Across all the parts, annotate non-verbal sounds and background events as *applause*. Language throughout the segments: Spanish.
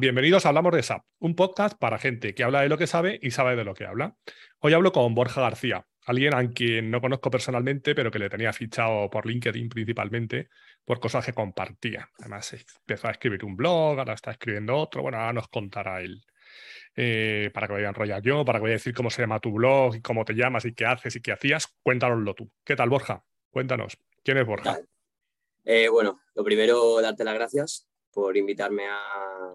Bienvenidos a Hablamos de SAP, un podcast para gente que habla de lo que sabe y sabe de lo que habla. Hoy hablo con Borja García, alguien a quien no conozco personalmente, pero que le tenía fichado por LinkedIn principalmente por cosas que compartía. Además, empezó a escribir un blog, ahora está escribiendo otro. Bueno, ahora nos contará él. Eh, para que vaya a enrollar yo, para que vaya a decir cómo se llama tu blog y cómo te llamas y qué haces y qué hacías, cuéntanoslo tú. ¿Qué tal, Borja? Cuéntanos. ¿Quién es Borja? Eh, bueno, lo primero, darte las gracias por invitarme a,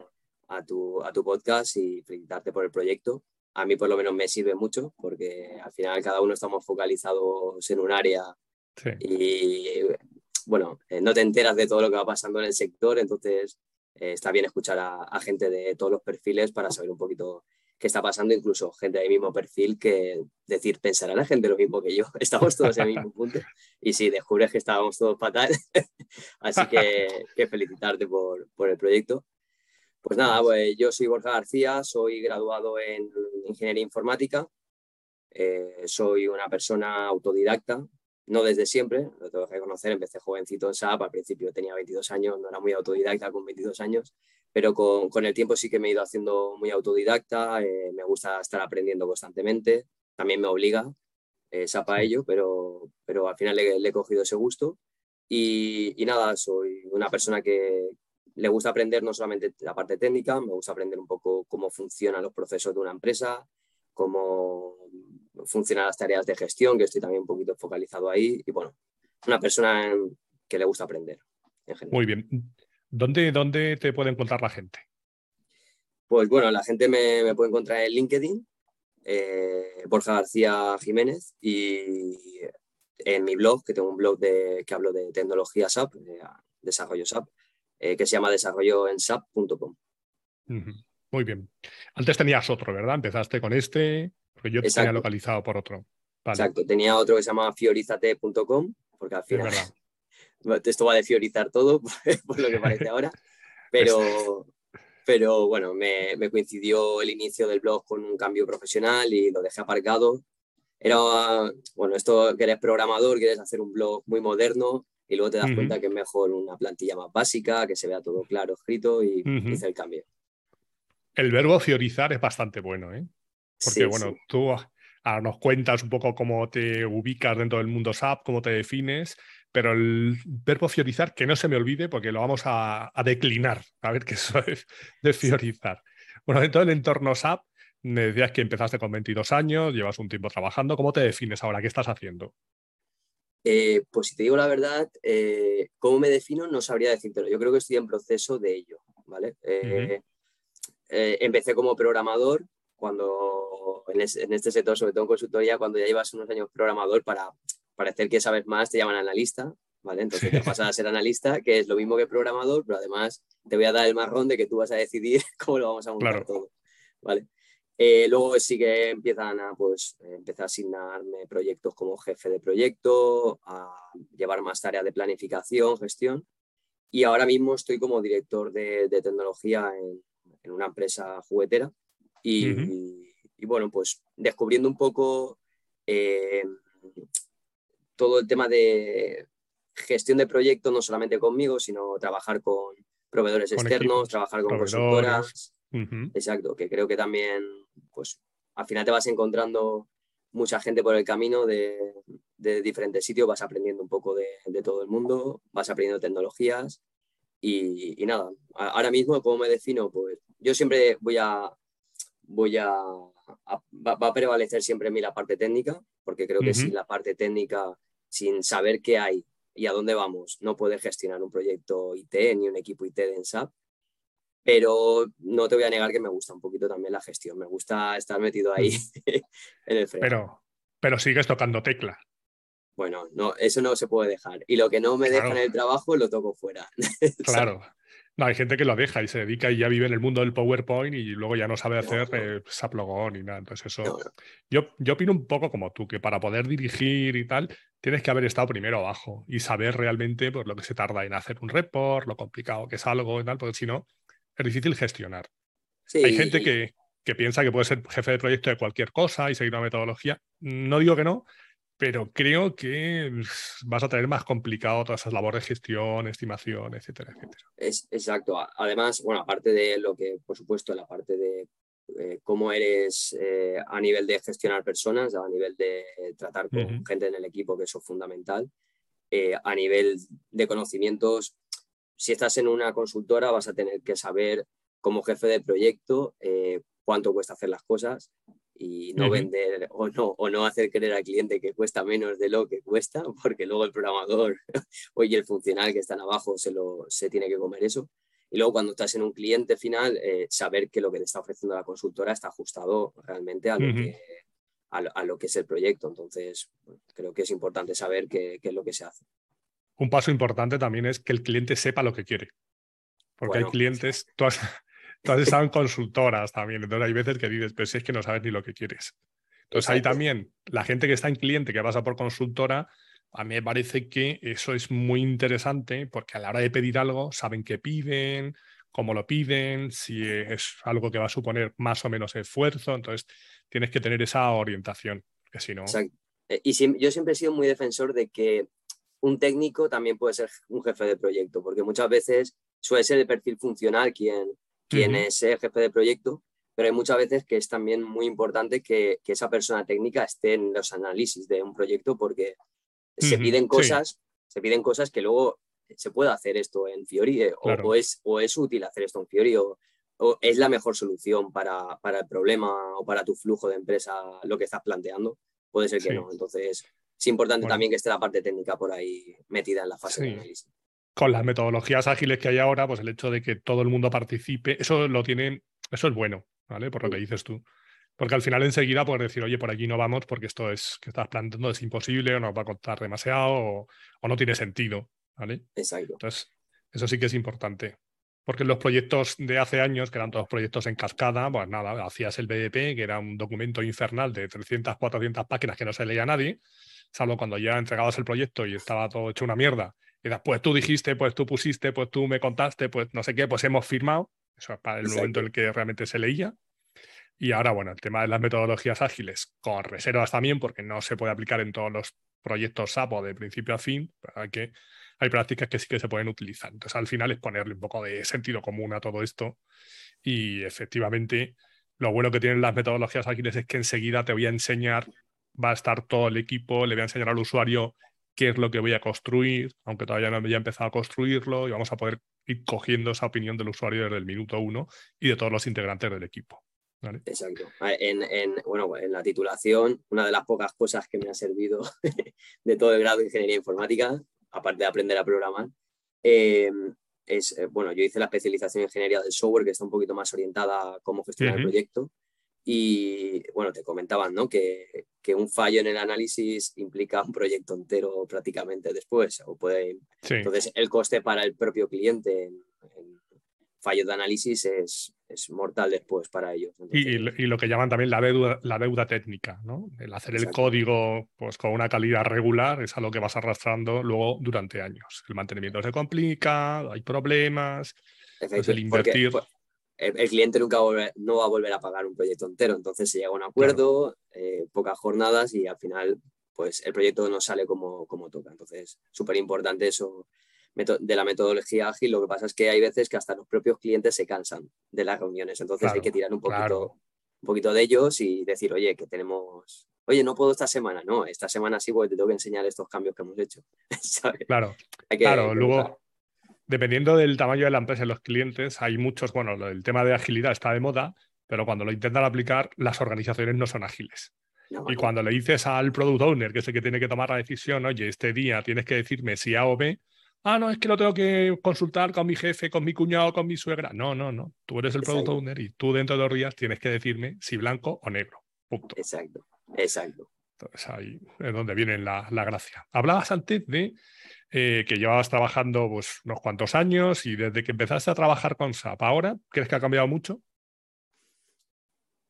tu, podcast y felicitarte por el proyecto. A mí por lo menos me sirve mucho porque al final cada uno estamos focalizados en un área y bueno, eh, no te enteras de todo lo que va pasando en el sector, entonces eh, está bien escuchar a, gente de todos los perfiles para saber un poquito qué está pasando, incluso gente del mismo perfil que decir, pensará la gente lo mismo que yo, *laughs* estamos todos en el mismo punto. Y sí, descubres que estábamos todos fatal, *laughs* así que, que felicitarte por, por, el proyecto. Pues nada, pues yo soy Borja García, soy graduado en Ingeniería Informática, eh, soy una persona autodidacta, no desde siempre, lo tengo que reconocer, empecé jovencito en SAP, al principio tenía 22 años, no era muy autodidacta con 22 años, pero con, con el tiempo sí que me he ido haciendo muy autodidacta, eh, me gusta estar aprendiendo constantemente, también me obliga eh, SAP a ello, pero, pero al final le, he cogido ese gusto. Y, y, nada, soy una persona que le gusta aprender no solamente la parte técnica, me gusta aprender un poco cómo funcionan los procesos de una empresa, cómo funcionan las tareas de gestión, que estoy también un poquito focalizado ahí. Y bueno, una persona que le gusta aprender. Muy bien. ¿Dónde, ¿Dónde te puede encontrar la gente? Pues bueno, la gente me, puede encontrar en LinkedIn, eh, Borja García Jiménez, y en mi blog, que tengo un blog de, que hablo de tecnología SAP, de desarrollo SAP, eh, que se llama desarrolloensap.com. Muy bien. Antes tenías otro, ¿verdad? Empezaste con este, porque yo te tenía localizado por otro. Exacto, tenía otro que se llama fiorizate.com, porque al final *laughs* esto va de fiorizar todo, *laughs* por lo que parece ahora, pero, *laughs* pero bueno, me, coincidió el inicio del blog con un cambio profesional y lo dejé aparcado. Era, bueno, esto que eres programador, quieres hacer un blog muy moderno y luego te das cuenta que es mejor una plantilla más básica, que se vea todo claro, escrito y hice el cambio. El verbo fiorizar es bastante bueno, ¿eh? Porque, bueno, tú ahora nos cuentas un poco cómo te ubicas dentro del mundo SAP, cómo te defines, pero el verbo fiorizar, que no se me olvide porque lo vamos a, declinar, a ver qué *laughs* eso es de fiorizar. Bueno, dentro del entorno SAP, me decías que empezaste con 22 años, llevas un tiempo trabajando. ¿Cómo te defines ahora? ¿Qué estás haciendo? Eh, pues si te digo la verdad, eh, ¿cómo me defino? No sabría decírtelo. Yo creo que estoy en proceso de ello, ¿vale? Eh, eh, empecé como programador cuando en, este sector, sobre todo en consultoría, cuando ya llevas unos años programador para parecer que sabes más, te llaman analista, ¿vale? Entonces *laughs* te pasas a ser analista, que es lo mismo que programador, pero además te voy a dar el marrón de que tú vas a decidir *laughs* cómo lo vamos a montar todo, ¿vale? Eh, luego sí que empiezan a, pues, empezar a asignarme proyectos como jefe de proyecto, a llevar más tareas de planificación, gestión. Y ahora mismo estoy como director de, de tecnología en, en una empresa juguetera y, bueno, pues descubriendo un poco eh, todo el tema de gestión de proyectos, no solamente conmigo, sino trabajar con proveedores externos, trabajar con consultoras. Exacto, que creo que también, pues al final te vas encontrando mucha gente por el camino de, diferentes sitios, vas aprendiendo un poco de, de, todo el mundo, vas aprendiendo tecnologías y, nada, ahora mismo, ¿cómo me defino? Pues yo siempre voy a, voy a, va, a prevalecer siempre en mí la parte técnica, porque creo que sin la parte técnica, sin saber qué hay y a dónde vamos, no puedes gestionar un proyecto IT ni un equipo IT de SAP. Pero no te voy a negar que me gusta un poquito también la gestión, me gusta estar metido ahí *laughs* en el freno. Pero, pero sigues tocando tecla bueno, no, eso no se puede dejar. Y lo que no me deja en el trabajo lo toco fuera. *laughs* claro. No, hay gente que lo deja y se dedica y ya vive en el mundo del PowerPoint y luego ya no sabe hacer eh, Saplogón y nada. Entonces, eso. Yo, yo opino un poco como tú, que para poder dirigir y tal, tienes que haber estado primero abajo y saber realmente pues, lo que se tarda en hacer un report, lo complicado que es algo y tal, porque si no, es difícil gestionar. Hay gente que, que piensa que puede ser jefe de proyecto de cualquier cosa y seguir una metodología. No digo que no, pero creo que vas a tener más complicado todas esas labores de gestión, estimación, etcétera, etcétera. Es, exacto. Además, bueno, aparte de lo que, por supuesto, la parte de eh, cómo eres eh, a nivel de gestionar personas, a nivel de tratar con gente en el equipo, que eso es fundamental, eh, a nivel de conocimientos, si estás en una consultora vas a tener que saber como jefe de proyecto cuánto cuesta hacer las cosas, y no vender o no, o no hacer creer al cliente que cuesta menos de lo que cuesta, *laughs* porque luego el programador *laughs* oye el funcional que están abajo se, lo, se tiene que comer eso. Y luego cuando estás en un cliente final, eh, saber que lo que te está ofreciendo la consultora está ajustado realmente a lo, que, a, lo que es el proyecto. Entonces, creo que es importante saber qué, qué, es lo que se hace. Un paso importante también es que el cliente sepa lo que quiere. Porque hay clientes, tú has, tú has estado en consultoras también, entonces hay veces que dices, pero si es que no sabes ni lo que quieres. Entonces ahí también, la gente que está en cliente, que pasa por consultora, a mí me parece que eso es muy interesante porque a la hora de pedir algo saben qué piden, cómo lo piden, si es algo que va a suponer más o menos esfuerzo, entonces tienes que tener esa orientación, que si no... Eh, y yo siempre he sido muy defensor de que un técnico también puede ser un jefe de proyecto, porque muchas veces suele ser el perfil funcional quien, quien es jefe de proyecto, pero hay muchas veces que es también muy importante que, que, esa persona técnica esté en los análisis de un proyecto porque se piden cosas, se piden cosas que luego se puede hacer esto en Fiori eh, o, es, o es útil hacer esto en Fiori o, es la mejor solución para, para, el problema o para tu flujo de empresa lo que estás planteando. Puede ser que no. Entonces, es importante también que esté la parte técnica por ahí metida en la fase de análisis. Con las metodologías ágiles que hay ahora, pues el hecho de que todo el mundo participe, eso lo tienen, eso es bueno, ¿vale? Por lo que dices tú. Porque al final enseguida puedes decir, oye, por aquí no vamos porque esto es que estás planteando es imposible o nos va a costar demasiado o, no tiene sentido. ¿vale? Exacto. Entonces, eso sí que es importante. Porque los proyectos de hace años, que eran todos proyectos en cascada, pues nada, hacías el BDP, que era un documento infernal de 300, 400 páginas que no se leía a nadie, salvo cuando ya entregabas el proyecto y estaba todo hecho una mierda. Y después tú dijiste, pues tú pusiste, pues tú me contaste, pues no sé qué, pues hemos firmado. Eso es para el momento en el que realmente se leía. Y ahora, bueno, el tema de las metodologías ágiles, con reservas también, porque no se puede aplicar en todos los proyectos SAP o de principio a fin, hay, que, hay prácticas que sí que se pueden utilizar. Entonces, al final es ponerle un poco de sentido común a todo esto. Y efectivamente, lo bueno que tienen las metodologías ágiles es que enseguida te voy a enseñar, va a estar todo el equipo, le voy a enseñar al usuario qué es lo que voy a construir, aunque todavía no haya empezado a construirlo, y vamos a poder ir cogiendo esa opinión del usuario desde el minuto uno y de todos los integrantes del equipo. Exacto. En, bueno, en la titulación, una de las pocas cosas que me ha servido *laughs* de todo el grado de ingeniería informática, aparte de aprender a programar, em, es, eh, bueno, yo hice la especialización en ingeniería del software, que está un poquito más orientada a cómo gestionar el proyecto. Y bueno, te comentaban ¿no? que, que, un fallo en el análisis implica un proyecto entero prácticamente después. O puede... Entonces, el coste para el propio cliente en, fallo de análisis es, es mortal después para ellos. y, lo que llaman también la deuda, la deuda técnica, ¿no? El hacer el código pues, con una calidad regular es algo que vas arrastrando luego durante años. El mantenimiento se complica, hay problemas, pues el invertir... el, cliente nunca no va a volver a pagar un proyecto entero, entonces se llega a un acuerdo, eh, pocas jornadas y al final pues el proyecto no sale como, como toca. Entonces, súper importante eso de la metodología ágil, lo que pasa es que hay veces que hasta los propios clientes se cansan de las reuniones, entonces hay que tirar un poquito, un poquito de ellos y decir, oye, que tenemos, oye, no puedo esta semana, no, esta semana sí porque te tengo que enseñar estos cambios que hemos hecho. *laughs* Claro, claro, luego, dependiendo del tamaño de la empresa y los clientes, hay muchos, bueno, el tema de agilidad está de moda, pero cuando lo intentan aplicar, las organizaciones no son ágiles. y cuando le dices al product owner, que es el que tiene que tomar la decisión, oye, este día tienes que decirme si A o B, ah, no, es que lo tengo que consultar con mi jefe, con mi cuñado, con mi suegra. No, no, no. Tú eres el product owner y tú dentro de dos días tienes que decirme si blanco o negro. Punto. Exacto, exacto. Entonces ahí es donde viene la, gracia. Hablabas antes de eh, que llevabas trabajando pues, unos cuantos años y desde que empezaste a trabajar con SAP, ¿ahora crees que ha cambiado mucho?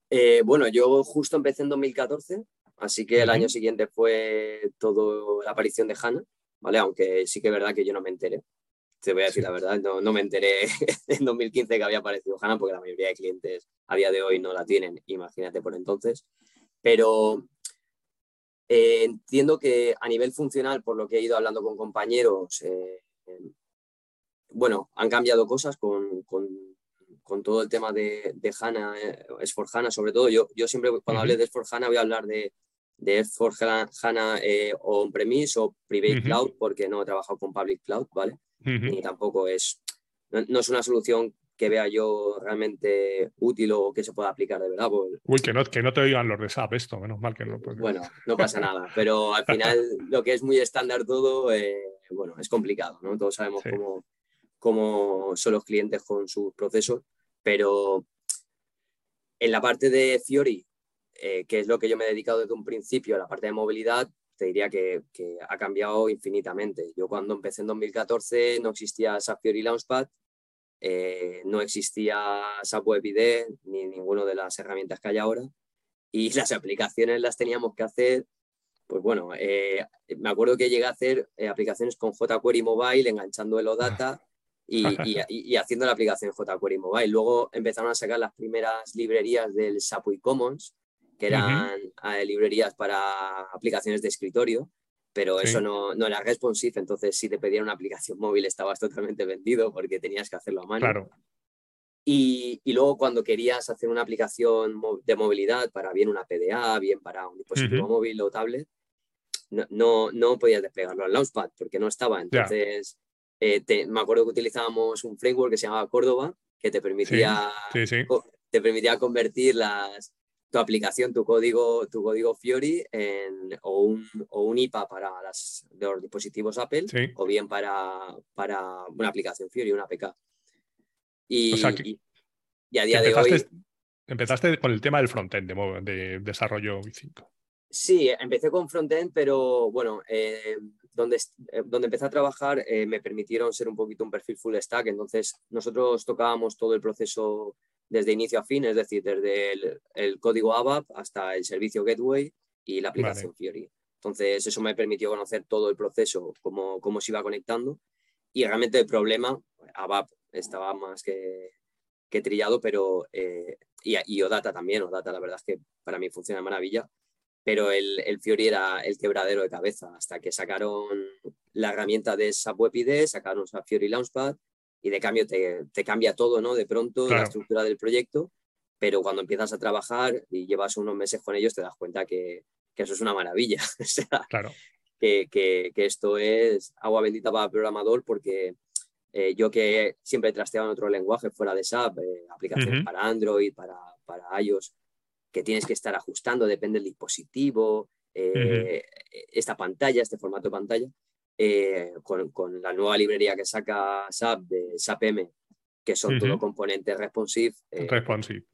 Eh, bueno, yo justo empecé en 2014, así que el año siguiente fue todo la aparición de HANA. ¿vale? Aunque sí que es verdad que yo no me enteré. Te voy a decir la verdad, no, no, me enteré *laughs* en 2015 que había aparecido HANA porque la mayoría de clientes a día de hoy no la tienen, imagínate por entonces. Pero Eh, entiendo que a nivel funcional, por lo que he ido hablando con compañeros, eh, bueno, han cambiado cosas con, todo el tema de, de HANA, HANA sobre todo. Yo, yo siempre cuando hable de S4 HANA voy a hablar de, de S4 HANA on-premise o private cloud, porque no he trabajado con public cloud, ¿vale? Ni tampoco es, no, es una solución que vea yo realmente útil o que se pueda aplicar de verdad. Uy, que no, que no te oigan los de SAP esto, menos mal que no. Bueno, no pasa nada, pero al final *laughs* lo que es muy estándar todo, eh, bueno, es complicado, ¿no? Todos sabemos cómo, cómo son los clientes con sus procesos, pero en la parte de Fiori, eh, que es lo que yo me he dedicado desde un principio, la parte de movilidad, te diría que, que, ha cambiado infinitamente. Yo cuando empecé en 2014 no existía SAP Fiori Launchpad, eh, no existía SAP ni ninguna de las herramientas que hay ahora. Y *laughs* las aplicaciones las teníamos que hacer, pues bueno, eh, me acuerdo que llegué a hacer eh, aplicaciones con jQuery Mobile enganchando el OData *laughs* y, y, haciendo la aplicación jQuery Mobile. Luego empezaron a sacar las primeras librerías del SAP Commons, que eran librerías para aplicaciones de escritorio pero eso no, no, era responsive, entonces si te pedían una aplicación móvil estabas *laughs* totalmente vendido porque tenías que hacerlo a mano. Claro. Y, y, luego cuando querías hacer una aplicación de movilidad para bien una PDA, bien para un dispositivo móvil o tablet, no, no, no, podías desplegarlo al Launchpad porque no estaba. Entonces, eh, me acuerdo que utilizábamos un framework que se llamaba Córdoba, que te permitía, te permitía convertir las, tu aplicación, tu código, tu código Fiori o, un, o, un, IPA para las, los dispositivos Apple o bien para, para una aplicación Fiori, una APK. Y, y, a día de hoy... Empezaste con el tema del frontend de, de desarrollo i5. Sí, empecé con frontend, pero bueno, eh, donde, eh, donde empecé a trabajar eh, me permitieron ser un poquito un perfil full stack, entonces nosotros tocábamos todo el proceso desde inicio a fin, es decir, desde el, código ABAP hasta el servicio Gateway y la aplicación Fiori. Entonces, eso me permitió conocer todo el proceso, cómo, cómo se iba conectando. Y realmente el problema, ABAP estaba más que, que trillado, pero eh, y, y, OData también. OData, la verdad es que para mí funciona de maravilla, pero el, el, Fiori era el quebradero de cabeza hasta que sacaron la herramienta de SAP Web ID, sacaron SAP Fiori Launchpad y de cambio te, te cambia todo, ¿no? De pronto la estructura del proyecto, pero cuando empiezas a trabajar y llevas unos meses con ellos te das cuenta que, que eso es una maravilla. *laughs* o sea, claro. que, que, que, esto es agua bendita para el programador porque eh, yo que siempre he trasteado en otro lenguaje fuera de SAP, eh, aplicaciones para Android, para, para iOS, que tienes que estar ajustando, depende del dispositivo, eh, esta pantalla, este formato de pantalla. Eh, con, con, la nueva librería que saca SAP de SAP M, que son todo componentes responsive. Eh, responsive.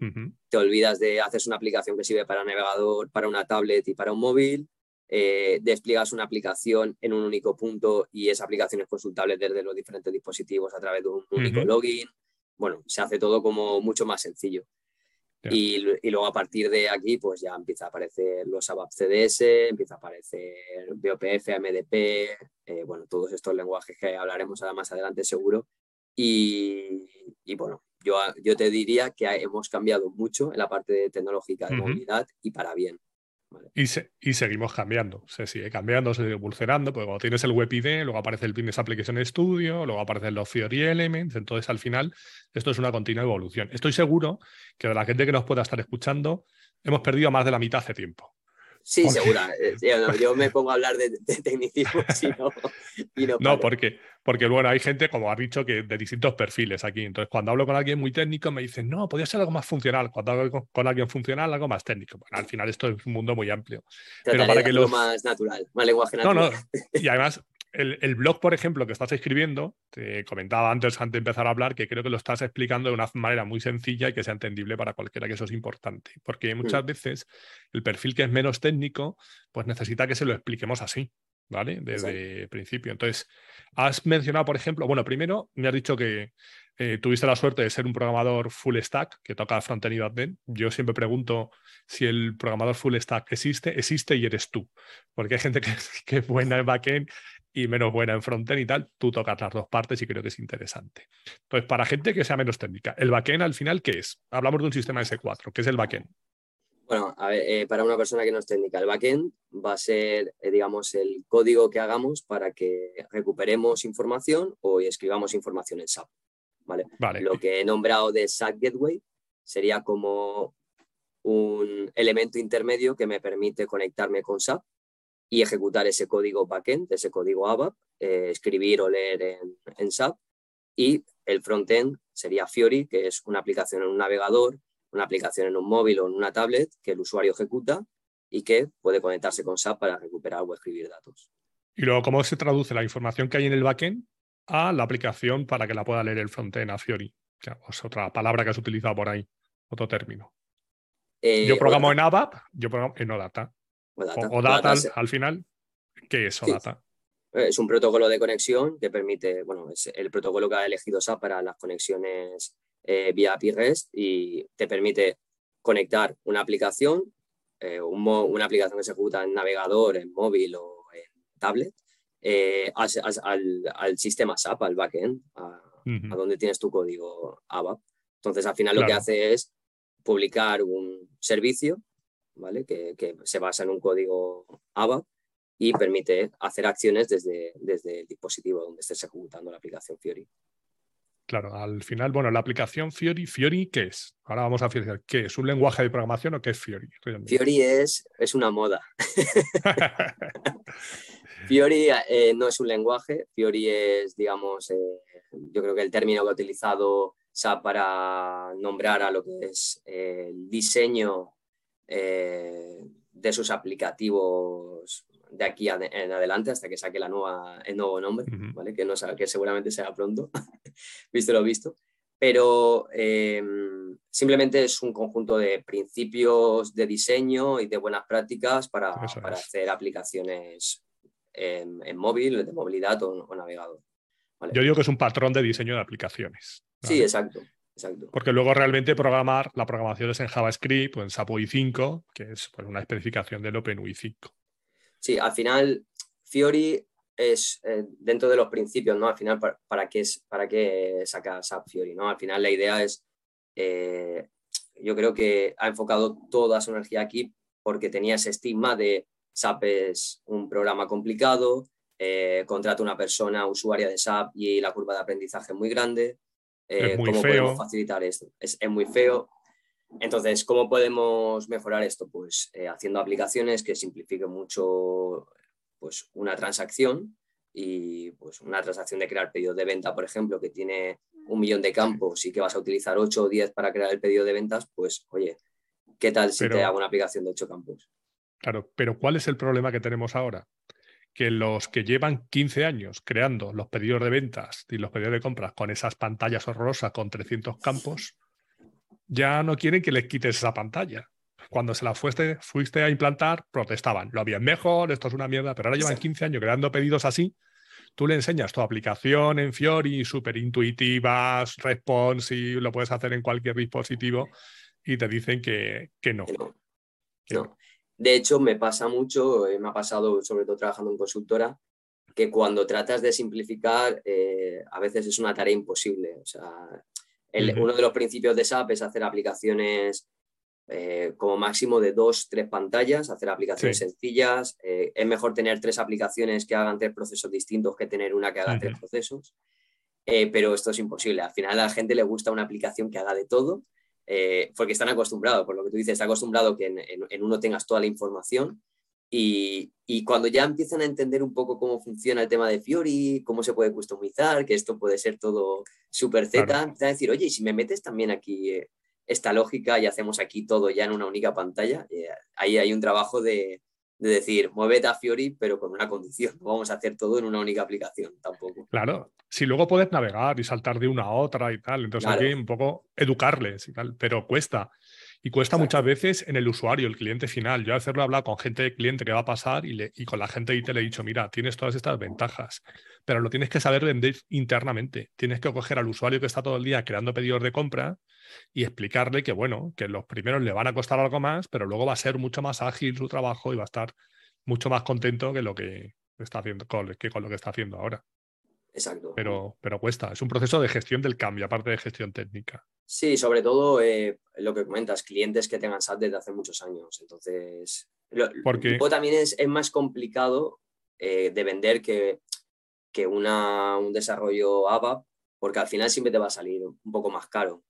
Te olvidas de hacer una aplicación que sirve para navegador, para una tablet y para un móvil. Eh, despliegas una aplicación en un único punto y esa aplicación es consultable desde los diferentes dispositivos a través de un único login. Bueno, se hace todo como mucho más sencillo. Y, luego a partir de aquí, pues ya empieza a aparecer los ABAP CDS, empieza a aparecer BOPF, MDP, eh, bueno, todos estos lenguajes que hablaremos ahora más adelante seguro. Y, bueno, yo, yo te diría que hemos cambiado mucho en la parte tecnológica de movilidad y para bien. Y, seguimos cambiando, se sigue cambiando, se sigue evolucionando, porque cuando tienes el Web ID, luego aparece el Business Application Studio, luego aparecen los Theory Elements, entonces al final esto es una continua evolución. Estoy seguro que de la gente que nos pueda estar escuchando, hemos perdido más de la mitad hace tiempo. Sí, segura. *laughs* Eh, yo me pongo a hablar de, tecnicismo y no, no, porque, porque bueno, hay gente, como has dicho, que de distintos perfiles aquí. Entonces, cuando hablo con alguien muy técnico, me dicen, no, podría ser algo más funcional. Cuando hablo con, alguien funcional, algo más técnico. Bueno, al final esto es un mundo muy amplio. Pero para que lo más natural, más lenguaje natural. No, no. Y además, el, blog, por ejemplo, que estás escribiendo, te comentaba antes, antes de empezar a hablar, que creo que lo estás explicando de una manera muy sencilla y que sea entendible para cualquiera, que eso es importante. Porque muchas veces el perfil que es menos técnico, pues necesita que se lo expliquemos así, ¿vale? Desde el principio. Entonces, has mencionado, por ejemplo, bueno, primero me has dicho que eh, tuviste la suerte de ser un programador full stack que toca frontend y .NET. Yo siempre pregunto si el programador full stack existe, existe y eres tú. Porque hay gente que, que es buena en backend y menos buena en frontend y tal, tú tocas las dos partes y creo que es interesante. Entonces, para gente que sea menos técnica, ¿el backend al final qué es? Hablamos de un sistema S4, ¿qué es el backend? Bueno, a ver, eh, para una persona que no es técnica, el backend va a ser, eh, digamos, el código que hagamos para que recuperemos información o escribamos información en SAP. ¿vale? Vale. Lo que he nombrado de SAP Gateway sería como un elemento intermedio que me permite conectarme con SAP y ejecutar ese código backend, ese código ABAP, eh, escribir o leer en, en SAP. Y el frontend sería Fiori, que es una aplicación en un navegador una aplicación en un móvil o en una tablet que el usuario ejecuta y que puede conectarse con SAP para recuperar o escribir datos. Y luego, ¿cómo se traduce la información que hay en el backend a la aplicación para que la pueda leer el frontend a Fiori? Es otra palabra que has utilizado por ahí, otro término. Eh, yo programo en ABAP, yo programo en OData. OData. O, OData al, es- al final, ¿qué es Sí. OData? Es un protocolo de conexión que permite, bueno, es el protocolo que ha elegido SAP para las conexiones eh, vía API REST y te permite conectar una aplicación, eh, un una aplicación que se ejecuta en navegador, en móvil o en tablet, eh, al, al- al sistema SAP, al backend, a, donde tienes tu código ABAP. Entonces, al final lo que hace es publicar un servicio, ¿vale? Que, que se basa en un código ABAP y permite hacer acciones desde, desde el dispositivo donde estés ejecutando la aplicación Fiori. Claro, al final, bueno, la aplicación Fiori, ¿Fiori qué es? Ahora vamos a fijar, ¿qué es? ¿Un lenguaje de programación o qué es Fiori? realmente? Fiori es, es una moda. *laughs* Fiori eh, no es un lenguaje, Fiori es, digamos, eh, yo creo que el término que ha utilizado SAP para nombrar a lo que es eh, el diseño eh, de sus aplicativos de aquí a- en adelante hasta que saque la nueva, el nuevo nombre. ¿vale? que, no, que seguramente será pronto, *laughs* visto lo visto. Pero eh, simplemente es un conjunto de principios de diseño y de buenas prácticas para, hacer aplicaciones en, en móvil, de movilidad o, o navegador. ¿vale? Yo digo que es un patrón de diseño de aplicaciones. Sí, exacto. Exacto. Porque luego realmente programar, la programación es en JavaScript o en SAP UI 5, que es pues, una especificación del OpenUI 5. Sí, al final Fiori es eh, dentro de los principios, ¿no? Al final, ¿para, para qué, para qué saca SAP Fiori, ¿no? Al final la idea es, eh, yo creo que ha enfocado toda su energía aquí porque tenía ese estigma de SAP es un programa complicado, eh, contrata una persona usuaria de SAP y la curva de aprendizaje es muy grande. Eh, Es muy ¿Cómo feo. podemos facilitar esto? Es, es muy feo. Entonces, ¿cómo podemos mejorar esto? Pues eh, haciendo aplicaciones que simplifiquen mucho pues, una transacción y pues, una transacción de crear pedidos de venta, por ejemplo, que tiene un millón de campos y que vas a utilizar 8 o 10 para crear el pedido de ventas, pues oye, ¿qué tal si Pero- te hago una aplicación de 8 campos? Claro, pero ¿cuál es el problema que tenemos ahora? Que los que llevan 15 años creando los pedidos de ventas y los pedidos de compras con esas pantallas horrorosas con 300 campos, ya no quieren que les quites esa pantalla. Cuando se la fuiste, fuiste a implantar, protestaban. Lo habían mejor, esto es una mierda, pero ahora llevan Exacto. 15 años creando pedidos así. Tú le enseñas tu aplicación en Fiori, súper intuitivas, responsive, lo puedes hacer en cualquier dispositivo y te dicen que, que no. Que no. que No. De hecho, me pasa mucho, eh, me ha pasado sobre todo trabajando en consultora, que cuando tratas de simplificar, eh, a veces es una tarea imposible. O sea, el- uno de los principios de SAP es hacer aplicaciones eh, como máximo de dos, tres pantallas, hacer aplicaciones Sí. sencillas. Eh, es mejor tener tres aplicaciones que hagan tres procesos distintos que tener una que haga tres procesos. Eh, pero esto es imposible. Al final a la gente le gusta una aplicación que haga de todo, eh, porque están acostumbrados, por lo que tú dices, está acostumbrado que en, en- en uno tengas toda la información. Y, y cuando ya empiezan a entender un poco cómo funciona el tema de Fiori, cómo se puede customizar, que esto puede ser todo super Z, Claro. empiezan a decir, oye, y si me metes también aquí eh, esta lógica y hacemos aquí todo ya en una única pantalla, eh, ahí hay un trabajo de, de decir, muévete a Fiori, pero con una condición, no vamos a hacer todo en una única aplicación tampoco. Claro, si luego puedes navegar y saltar de una a otra y tal, entonces Claro. hay que un poco educarles y tal, pero cuesta. Y cuesta Exacto. muchas veces en el usuario, el cliente final. Yo a veces lo he hablado con gente de cliente que va a pasar y, le- y con la gente de IT le he dicho, mira, tienes todas estas ventajas, pero lo tienes que saber vender internamente. Tienes que coger al usuario que está todo el día creando pedidos de compra y explicarle que, bueno, que los primeros le van a costar algo más, pero luego va a ser mucho más ágil su trabajo y va a estar mucho más contento que lo que está haciendo, con- que con lo que está haciendo ahora Exacto. pero, pero cuesta. Es un proceso de gestión del cambio, aparte de gestión técnica. Sí, sobre todo eh, lo que comentas, clientes que tengan SAP desde hace muchos años. Entonces, porque también es, más complicado eh, de vender que, que una, un desarrollo ABAP, porque al final siempre te va a salir un poco más caro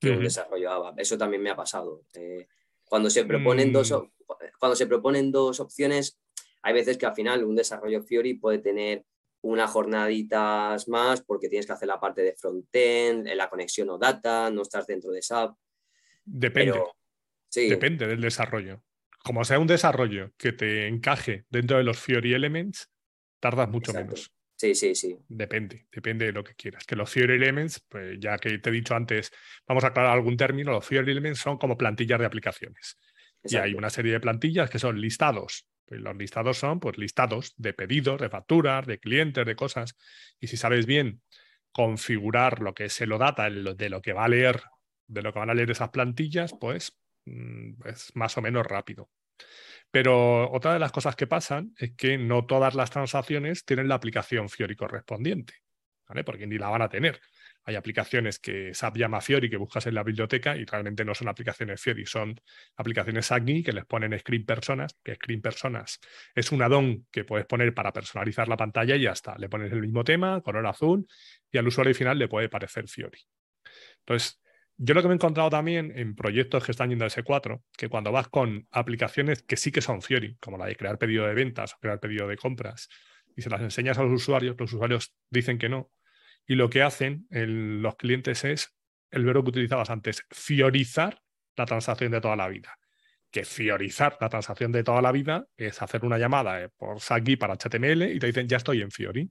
que un desarrollo ABAP. Eso también me ha pasado. Eh, cuando, se proponen dos, mm. cuando se proponen dos opciones, hay veces que al final un desarrollo Fiori puede tener unas jornaditas más porque tienes que hacer la parte de frontend, la conexión o data, no estás dentro de SAP. Depende. Depende del desarrollo. Como sea un desarrollo que te encaje dentro de los Fiori Elements, tardas mucho menos. Sí, sí, sí. Depende, depende de lo que quieras. Que los Fiori Elements, pues ya que te he dicho antes, vamos a aclarar algún término, los Fiori Elements son como plantillas de aplicaciones. Y hay una serie de plantillas que son listados. Pues los listados son pues, listados de pedidos, de facturas, de clientes, de cosas. Y si sabes bien configurar lo que es el de lo que va a leer, de lo que van a leer esas plantillas, pues mm, es más o menos rápido. Pero otra de las cosas que pasan es que no todas las transacciones tienen la aplicación Fiori correspondiente, ¿vale? Porque ni la van a tener. Hay aplicaciones que SAP llama Fiori que buscas en la biblioteca y realmente no son aplicaciones Fiori, son aplicaciones AGNI que les ponen Screen Personas, que Screen Personas es un addon que puedes poner para personalizar la pantalla y ya está. Le pones el mismo tema, color azul, y al usuario final le puede parecer Fiori. Entonces, yo lo que me he encontrado también en proyectos que están yendo a S4, que cuando vas con aplicaciones que sí que son Fiori, como la de crear pedido de ventas o crear pedido de compras, y se las enseñas a los usuarios, los usuarios dicen que no, y lo que hacen los clientes es el verbo que utilizabas antes, fiorizar la transacción de toda la vida. Que fiorizar la transacción de toda la vida es hacer una llamada eh, por SAGI para HTML y te dicen, ya estoy en Fiori.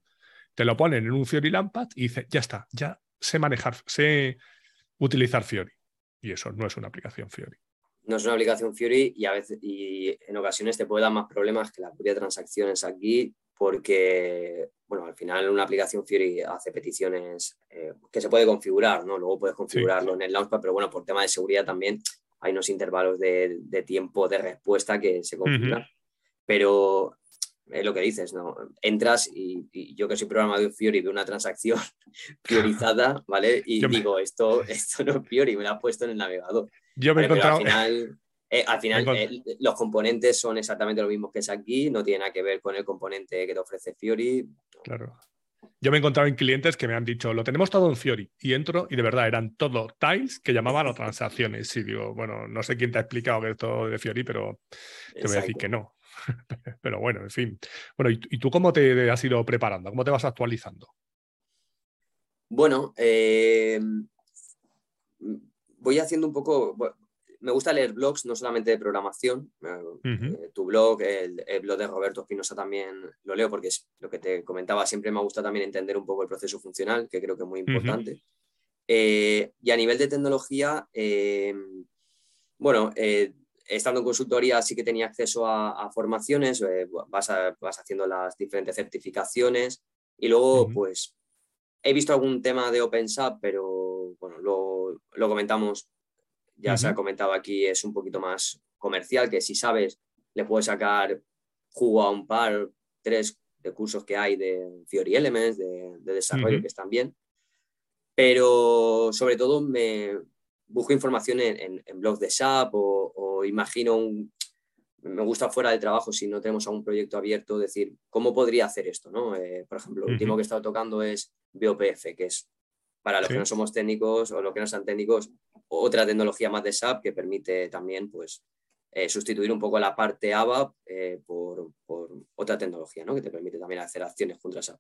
Te lo ponen en un Fiori Lampad y dices, ya está, ya sé manejar, sé utilizar Fiori. Y eso no es una aplicación Fiori. No es una aplicación Fiori y a veces y en ocasiones te puede dar más problemas que la propia transacciones aquí porque, bueno, al final una aplicación Fiori hace peticiones eh, que se puede configurar, ¿no? Luego puedes configurarlo en el Launchpad, pero bueno, por tema de seguridad también hay unos intervalos de, tiempo de respuesta que se configuran. Pero es lo que dices, ¿no? Entras y, yo que soy programador de Fiori veo una transacción *laughs* priorizada, ¿vale? Y digo, esto, esto no es Fiori, me lo ha puesto en el navegador. Yo me he encontrado... al final, eh, al final eh, los componentes son exactamente lo mismo que es aquí, no tiene nada que ver con el componente que te ofrece Fiori. Claro. Yo me he encontrado en clientes que me han dicho, lo tenemos todo en Fiori. Y entro y de verdad eran todo tiles que llamaban a transacciones. Y digo, bueno, no sé quién te ha explicado que es todo de Fiori, pero te voy a decir que no. *laughs* Pero bueno, en fin. Bueno, ¿y, tú cómo te has ido preparando? ¿Cómo te vas actualizando? Bueno, eh, voy haciendo un poco, me gusta leer blogs, no solamente de programación. Eh, tu blog, el, blog de Roberto Espinosa también lo leo porque es lo que te comentaba. Siempre me gusta también entender un poco el proceso funcional, que creo que es muy importante. Eh, y a nivel de tecnología, bueno, estando en consultoría sí que tenía acceso a, formaciones, eh, vas, haciendo las diferentes certificaciones y luego pues he visto algún tema de OpenSAP, pero bueno, lo, lo comentamos, ya se ha comentado aquí, es un poquito más comercial, que si sabes le puedes sacar jugo a un par, tres de cursos que hay de Theory Elements, de, desarrollo que están bien, pero sobre todo me, busco información en, blogs de SAP o, imagino un, me gusta fuera de trabajo, si no tenemos algún proyecto abierto, decir, ¿cómo podría hacer esto? ¿no? Eh, por ejemplo, lo último que he estado tocando es BOPF, que es para los que no somos técnicos o los que no sean técnicos, otra tecnología más de SAP que permite también pues, eh, sustituir un poco la parte ABAP eh, por, otra tecnología, ¿no? que te permite también hacer acciones contra SAP.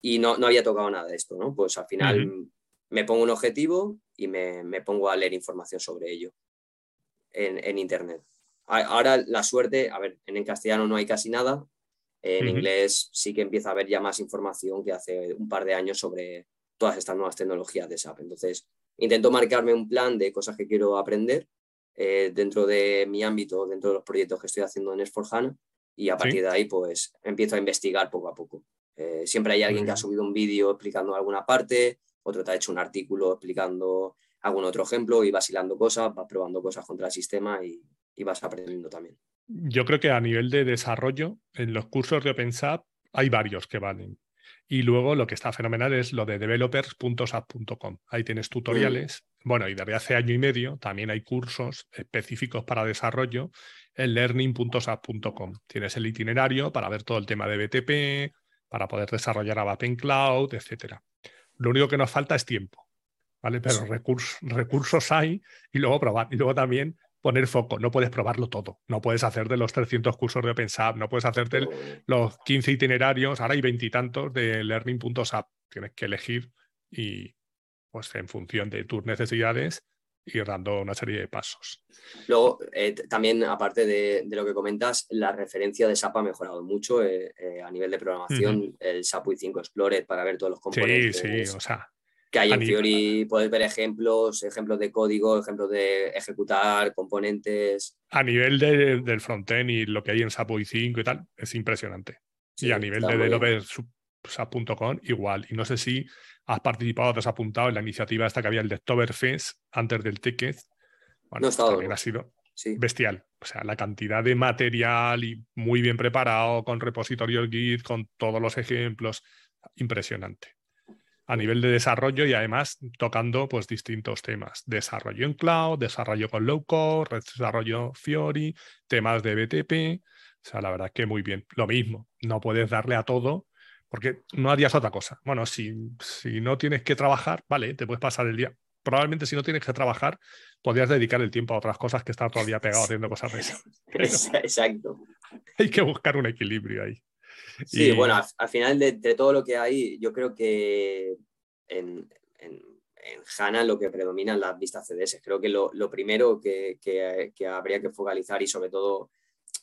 Y no, no había tocado nada de esto, ¿no? Pues al final me pongo un objetivo y me, pongo a leer información sobre ello en, Internet. Ahora la suerte, a ver, en castellano no hay casi nada, en inglés sí que empieza a haber ya más información que hace un par de años sobre todas estas nuevas tecnologías de SAP. Entonces, intento marcarme un plan de cosas que quiero aprender eh, dentro de mi ámbito, dentro de los proyectos que estoy haciendo en S4HANA y a partir de ahí pues empiezo a investigar poco a poco. Eh, siempre hay alguien que ha subido un vídeo explicando alguna parte, otro te ha hecho un artículo explicando algún otro ejemplo y vas hilando cosas, vas probando cosas contra el sistema y, vas aprendiendo también. Yo creo que a nivel de desarrollo, en los cursos de OpenSAP hay varios que valen. Y luego lo que está fenomenal es lo de developers.sap.com. Ahí tienes tutoriales. Bueno, y desde hace año y medio también hay cursos específicos para desarrollo en learning.sap.com. Tienes el itinerario para ver todo el tema de BTP, para poder desarrollar ABAP en cloud, etc. Lo único que nos falta es tiempo, ¿vale? Pero recursos, recursos hay y luego probar. Y luego también poner foco. No puedes probarlo todo. No puedes hacer de los 300 cursos de OpenSAP, no puedes hacer de los 15 itinerarios, ahora hay veintitantos de learning.sap. Tienes que elegir y, pues, en función de tus necesidades, ir dando una serie de pasos. Luego, eh, también, aparte de, lo que comentas, la referencia de SAP ha mejorado mucho eh, eh, a nivel de programación. El SAP UI5 Explorer para ver todos los componentes. Sí, sí, o sea, que hay en Fiori, puedes ver ejemplos, ejemplos de código, ejemplos de ejecutar componentes. A nivel de, del frontend y lo que hay en SAP 5 y tal, es impresionante. y a nivel de developer.com igual. Y no sé si has participado, te has apuntado en la iniciativa esta que había el de Oktoberfest antes del Ticket. Bueno, no también ha sido bestial. O sea, la cantidad de material y muy bien preparado, con repositorios Git, con todos los ejemplos, impresionante a nivel de desarrollo y además tocando pues distintos temas. Desarrollo en cloud, desarrollo con low code, desarrollo Fiori, temas de BTP. O sea, la verdad que muy bien. Lo mismo, no puedes darle a todo porque no harías otra cosa. Bueno, si, si no tienes que trabajar, vale, te puedes pasar el día. Probablemente si no tienes que trabajar, podrías dedicar el tiempo a otras cosas que estar todavía pegado haciendo cosas de eso. *laughs* Exacto. Hay que buscar un equilibrio ahí. Sí, bueno, al, final de, todo lo que hay, yo creo que en, en, HANA lo que predominan las vistas CDS. Creo que lo, primero que, habría que focalizar y sobre todo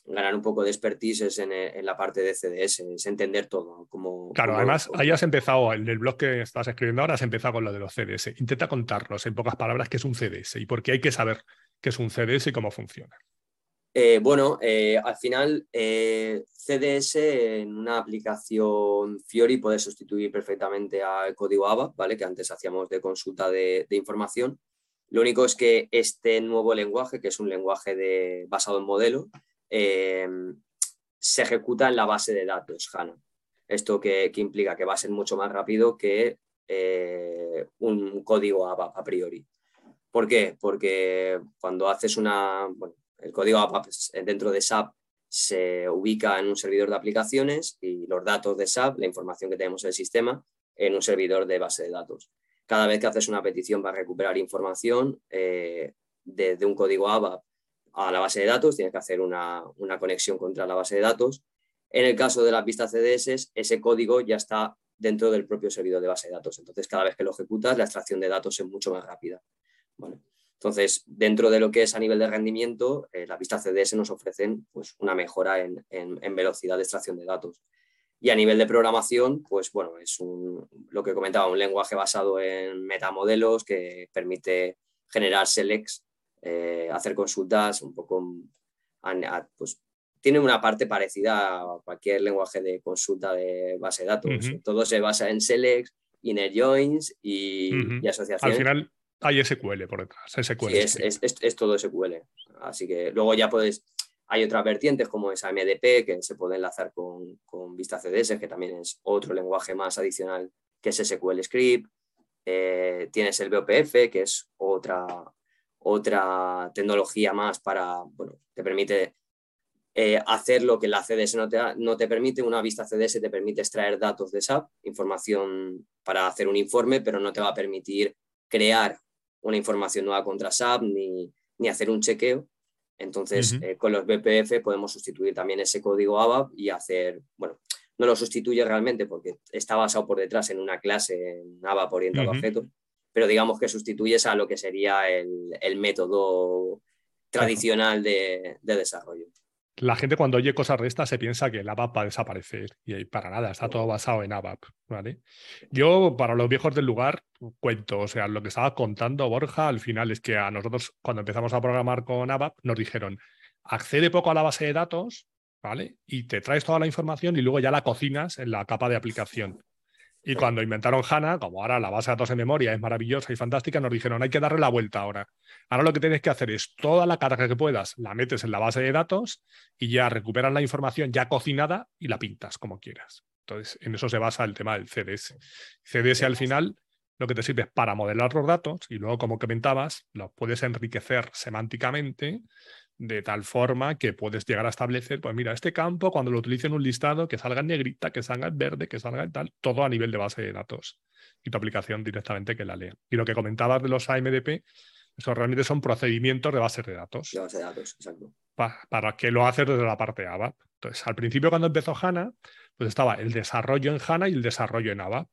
ganar un poco de expertise es en, la parte de CDS, es entender todo. Como, claro, además, ahí has empezado, en el blog que estás escribiendo ahora, has empezado con lo de los CDS. Intenta contarnos en pocas palabras qué es un CDS y por qué hay que saber qué es un CDS y cómo funciona. Eh, bueno, eh, al final eh, CDS en una aplicación Fiori puede sustituir perfectamente al código ABAP, ¿vale? que antes hacíamos de consulta de, información. Lo único es que este nuevo lenguaje, que es un lenguaje basado en modelo, se ejecuta en la base de datos HANA. Esto que, implica que va a ser mucho más rápido que un código ABAP a priori. ¿Por qué? Porque cuando haces una, el código ABAP dentro de SAP se ubica en un servidor de aplicaciones y los datos de SAP, la información que tenemos en el sistema, en un servidor de base de datos. Cada vez que haces una petición para recuperar información desde eh, un código ABAP a la base de datos, tienes que hacer una, conexión contra la base de datos. En el caso de las vistas CDS, ese código ya está dentro del propio servidor de base de datos. Entonces, cada vez que lo ejecutas, la extracción de datos es mucho más rápida. Entonces, dentro de lo que es a nivel de rendimiento, eh, las vistas CDS nos ofrecen pues, una mejora en, velocidad de extracción de datos. Y a nivel de programación, pues bueno, es lo que comentaba, un lenguaje basado en metamodelos que permite generar selects, eh, hacer consultas un poco, pues tiene una parte parecida a cualquier lenguaje de consulta de base de datos. Todo se basa en selects, inner joins y, y asociaciones. Al final, hay SQL por detrás. SQL sí, es, todo SQL. Así que luego ya puedes. Hay otras vertientes como esa MDP que se puede enlazar con, con Vista CDS, que también es otro lenguaje más adicional que es SQL Script. Eh, tienes el BOPF, que es otra, otra tecnología más para, bueno, te permite eh, hacer lo que la CDS no te, no te permite. Una vista CDS te permite extraer datos de SAP, información para hacer un informe, pero no te va a permitir crear una información nueva contra SAP ni, hacer un chequeo. Entonces, eh, con los BPF podemos sustituir también ese código ABAP y hacer, bueno, no lo sustituye realmente porque está basado por detrás en una clase en ABAP orientado a objetos, pero digamos que sustituyes a lo que sería el, método tradicional de desarrollo la gente cuando oye cosas de estas se piensa que el ABAP va a desaparecer y para nada, está todo basado en ABAP. ¿vale? Yo, para los viejos del lugar, cuento, o sea, lo que estaba contando Borja al final es que a nosotros cuando empezamos a programar con ABAP nos dijeron, accede poco a la base de datos, ¿vale? Y te traes toda la información y luego ya la cocinas en la capa de aplicación. Y cuando inventaron HANA, como ahora la base de datos en memoria es maravillosa y fantástica, nos dijeron, hay que darle la vuelta ahora. Ahora lo que tienes que hacer es toda la carga que puedas, la metes en la base de datos y ya recuperas la información ya cocinada y la pintas como quieras. Entonces, en eso se basa el tema del CDS. CDS al final lo que te sirve es para modelar los datos y luego, como comentabas, los puedes enriquecer semánticamente de tal forma que puedes llegar a establecer, pues mira, este campo, cuando lo utilice en un listado, que salga en negrita, que salga en verde, que salga en tal, todo a nivel de base de datos y tu aplicación directamente que la lea. Y lo que comentabas de los AMDP, eso realmente son procedimientos de base de datos. De base de datos, exacto. para que lo haces desde la parte ABAP. Entonces, al principio cuando empezó HANA, pues estaba el desarrollo en HANA y el desarrollo en ABAP.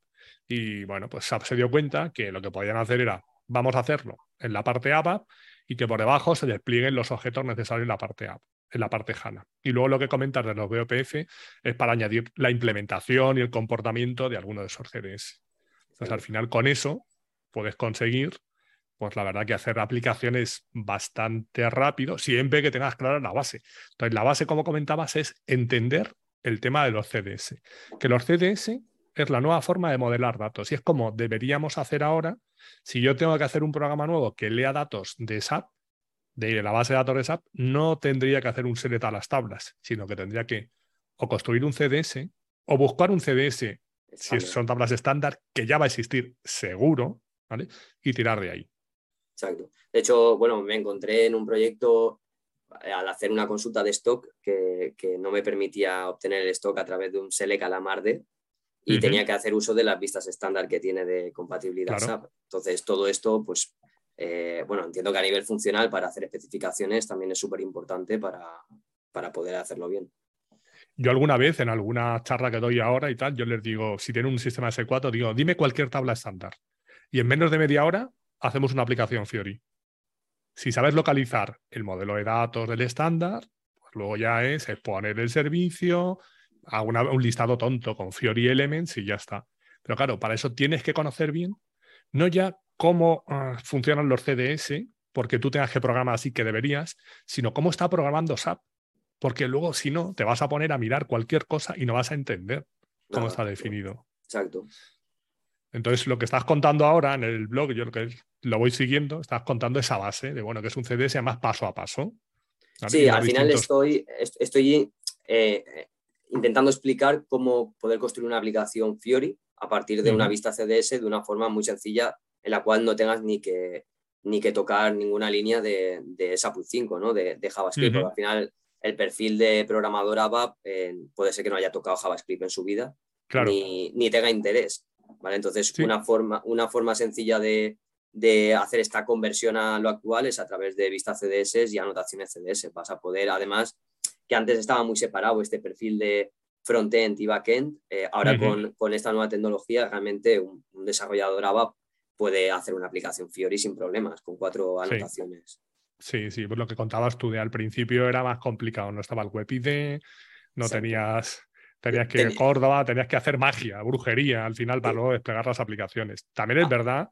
Y bueno, pues SAP se dio cuenta que lo que podían hacer era, vamos a hacerlo en la parte ABAP y que por debajo se desplieguen los objetos necesarios en la parte app, en la parte HANA. Y luego lo que comentas de los BOPF es para añadir la implementación y el comportamiento de alguno de esos CDS. Entonces, al final, con eso puedes conseguir, pues la verdad que hacer aplicaciones bastante rápido, siempre que tengas clara la base. Entonces, la base, como comentabas, es entender el tema de los CDS. Que los CDS es la nueva forma de modelar datos y es como deberíamos hacer ahora si yo tengo que hacer un programa nuevo que lea datos de SAP, de la base de datos de SAP, no tendría que hacer un select a las tablas, sino que tendría que o construir un CDS o buscar un CDS, si son tablas estándar, que ya va a existir seguro, ¿vale? Y tirar de ahí. Exacto. De hecho, bueno, me encontré en un proyecto eh, al hacer una consulta de stock que, que no me permitía obtener el stock a través de un select a la marde y tenía que hacer uso de las vistas estándar que tiene de compatibilidad SAP. Entonces, todo esto, pues, eh, bueno, entiendo que a nivel funcional para hacer especificaciones también es súper importante para, para poder hacerlo bien. Yo alguna vez, en alguna charla que doy ahora y tal, yo les digo, si tienen un sistema S4, digo, dime cualquier tabla estándar. Y en menos de media hora hacemos una aplicación Fiori. Si sabes localizar el modelo de datos del estándar, pues luego ya es exponer el servicio, a un listado tonto con Fiori Elements y ya está. Pero claro, para eso tienes que conocer bien, no ya cómo ah, funcionan los CDS, porque tú tengas que programar así que deberías, sino cómo está programando SAP. Porque luego, si no, te vas a poner a mirar cualquier cosa y no vas a entender cómo está definido. Exacto. Entonces, lo que estás contando ahora en el blog, yo lo que lo voy siguiendo, estás contando esa base de, bueno, que es un CDS más paso a paso. Sí, al final estoy, estoy eh, intentando explicar cómo poder construir una aplicación Fiori a partir de una vista CDS de una forma muy sencilla en la cual no tengas ni que, ni que tocar ninguna línea de, de SAP 5, ¿no? de, JavaScript, porque al final el perfil de programador ABAP eh, puede ser que no haya tocado JavaScript en su vida ni, ni, tenga interés. ¿vale? Entonces, una, forma, una forma sencilla de, de hacer esta conversión a lo actual es a través de vistas CDS y anotaciones CDS. Vas a poder, además, que antes estaba muy separado este perfil de front-end y back-end. Eh, ahora con, esta nueva tecnología, realmente un, desarrollador ABAP puede hacer una aplicación Fiori sin problemas, con cuatro anotaciones. Sí, sí, pues lo que contabas tú de al principio era más complicado, no estaba el WebID, no tenías, tenías que ir Córdoba, tenías que hacer magia, brujería al final para luego desplegar las aplicaciones. También es ah. verdad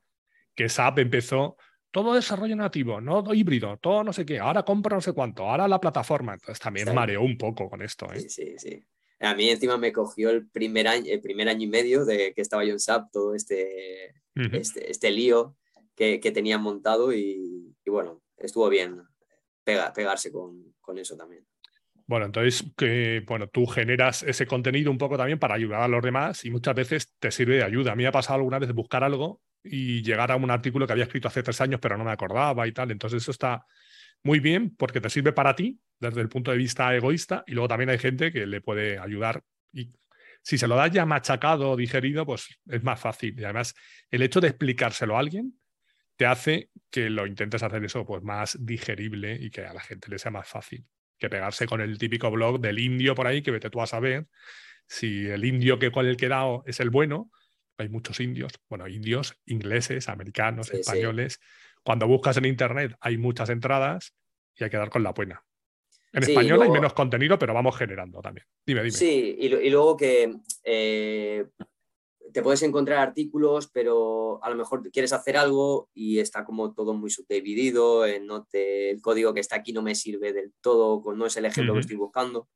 que SAP empezó todo desarrollo nativo, no híbrido, todo no sé qué, ahora compra no sé cuánto, ahora la plataforma. Entonces también mareó un poco con esto. ¿eh? Sí, sí, sí. A mí encima me cogió el primer año, el primer año y medio de que estaba yo en SAP, todo este, este, este, lío que, que tenían montado y, bueno, estuvo bien pegarse con, con eso también. Bueno, entonces que bueno, tú generas ese contenido un poco también para ayudar a los demás y muchas veces te sirve de ayuda. A mí me ha pasado alguna vez buscar algo y llegar a un artículo que había escrito hace tres años, pero no me acordaba y tal. Entonces, eso está muy bien porque te sirve para ti desde el punto de vista egoísta y luego también hay gente que le puede ayudar. Y si se lo das ya machacado o digerido, pues es más fácil. Y además, el hecho de explicárselo a alguien te hace que lo intentes hacer eso pues más digerible y que a la gente le sea más fácil que pegarse con el típico blog del indio por ahí, que vete tú a saber si el indio que cual el que dado es el bueno hay muchos indios, bueno, indios, ingleses, americanos, españoles. Cuando buscas en Internet hay muchas entradas y hay que dar con la buena. En español hay menos contenido, pero vamos generando también. Dime, dime. Sí, y, luego que eh, te puedes encontrar artículos, pero a lo mejor quieres hacer algo y está como todo muy subdividido, no el código que está aquí no me sirve del todo, no es el ejemplo que estoy buscando.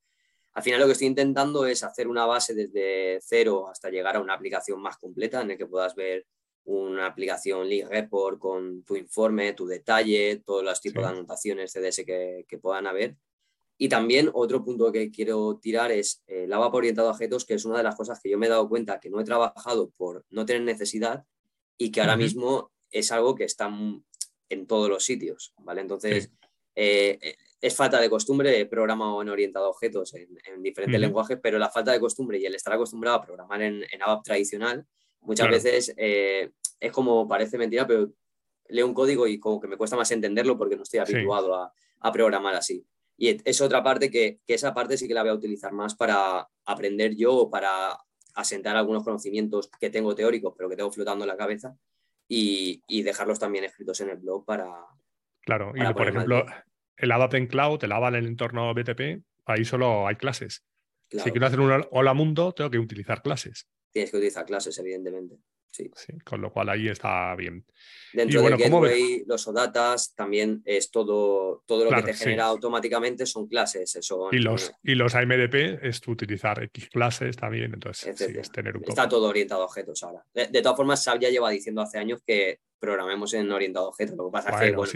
Al final lo que estoy intentando es hacer una base desde cero hasta llegar a una aplicación más completa en la que puedas ver una aplicación League Report con tu informe, tu detalle, todos los tipos de anotaciones CDS que, puedan haber. Y también otro punto que quiero tirar es el ABAP orientado a objetos, que es una de las cosas que yo me he dado cuenta que no he trabajado por no tener necesidad y que ahora mismo es algo que está en todos los sitios, ¿vale? Entonces, eh, eh, es falta de costumbre, he programado en orientado a objetos en, diferentes lenguajes, pero la falta de costumbre y el estar acostumbrado a programar en, en ABAP tradicional, muchas veces eh, es como, parece mentira, pero leo un código y como que me cuesta más entenderlo porque no estoy habituado a, a, programar así. Y es otra parte que, que, esa parte sí que la voy a utilizar más para aprender yo o para asentar algunos conocimientos que tengo teóricos, pero que tengo flotando en la cabeza y, y dejarlos también escritos en el blog para... Claro, y por ejemplo, el ABAP en cloud, el ABAP en el entorno BTP, ahí solo hay clases. Si quiero hacer un hola mundo, tengo que utilizar clases. Tienes que utilizar clases, evidentemente. Sí. con lo cual ahí está bien. Dentro de Gateway, los ODatas también es todo, todo lo que te genera automáticamente son clases. y, los, y los AMDP es utilizar X clases también, entonces es tener un Está todo orientado a objetos ahora. De, todas formas, SAP ya lleva diciendo hace años que programemos en orientado a objetos. Lo que pasa es que bueno,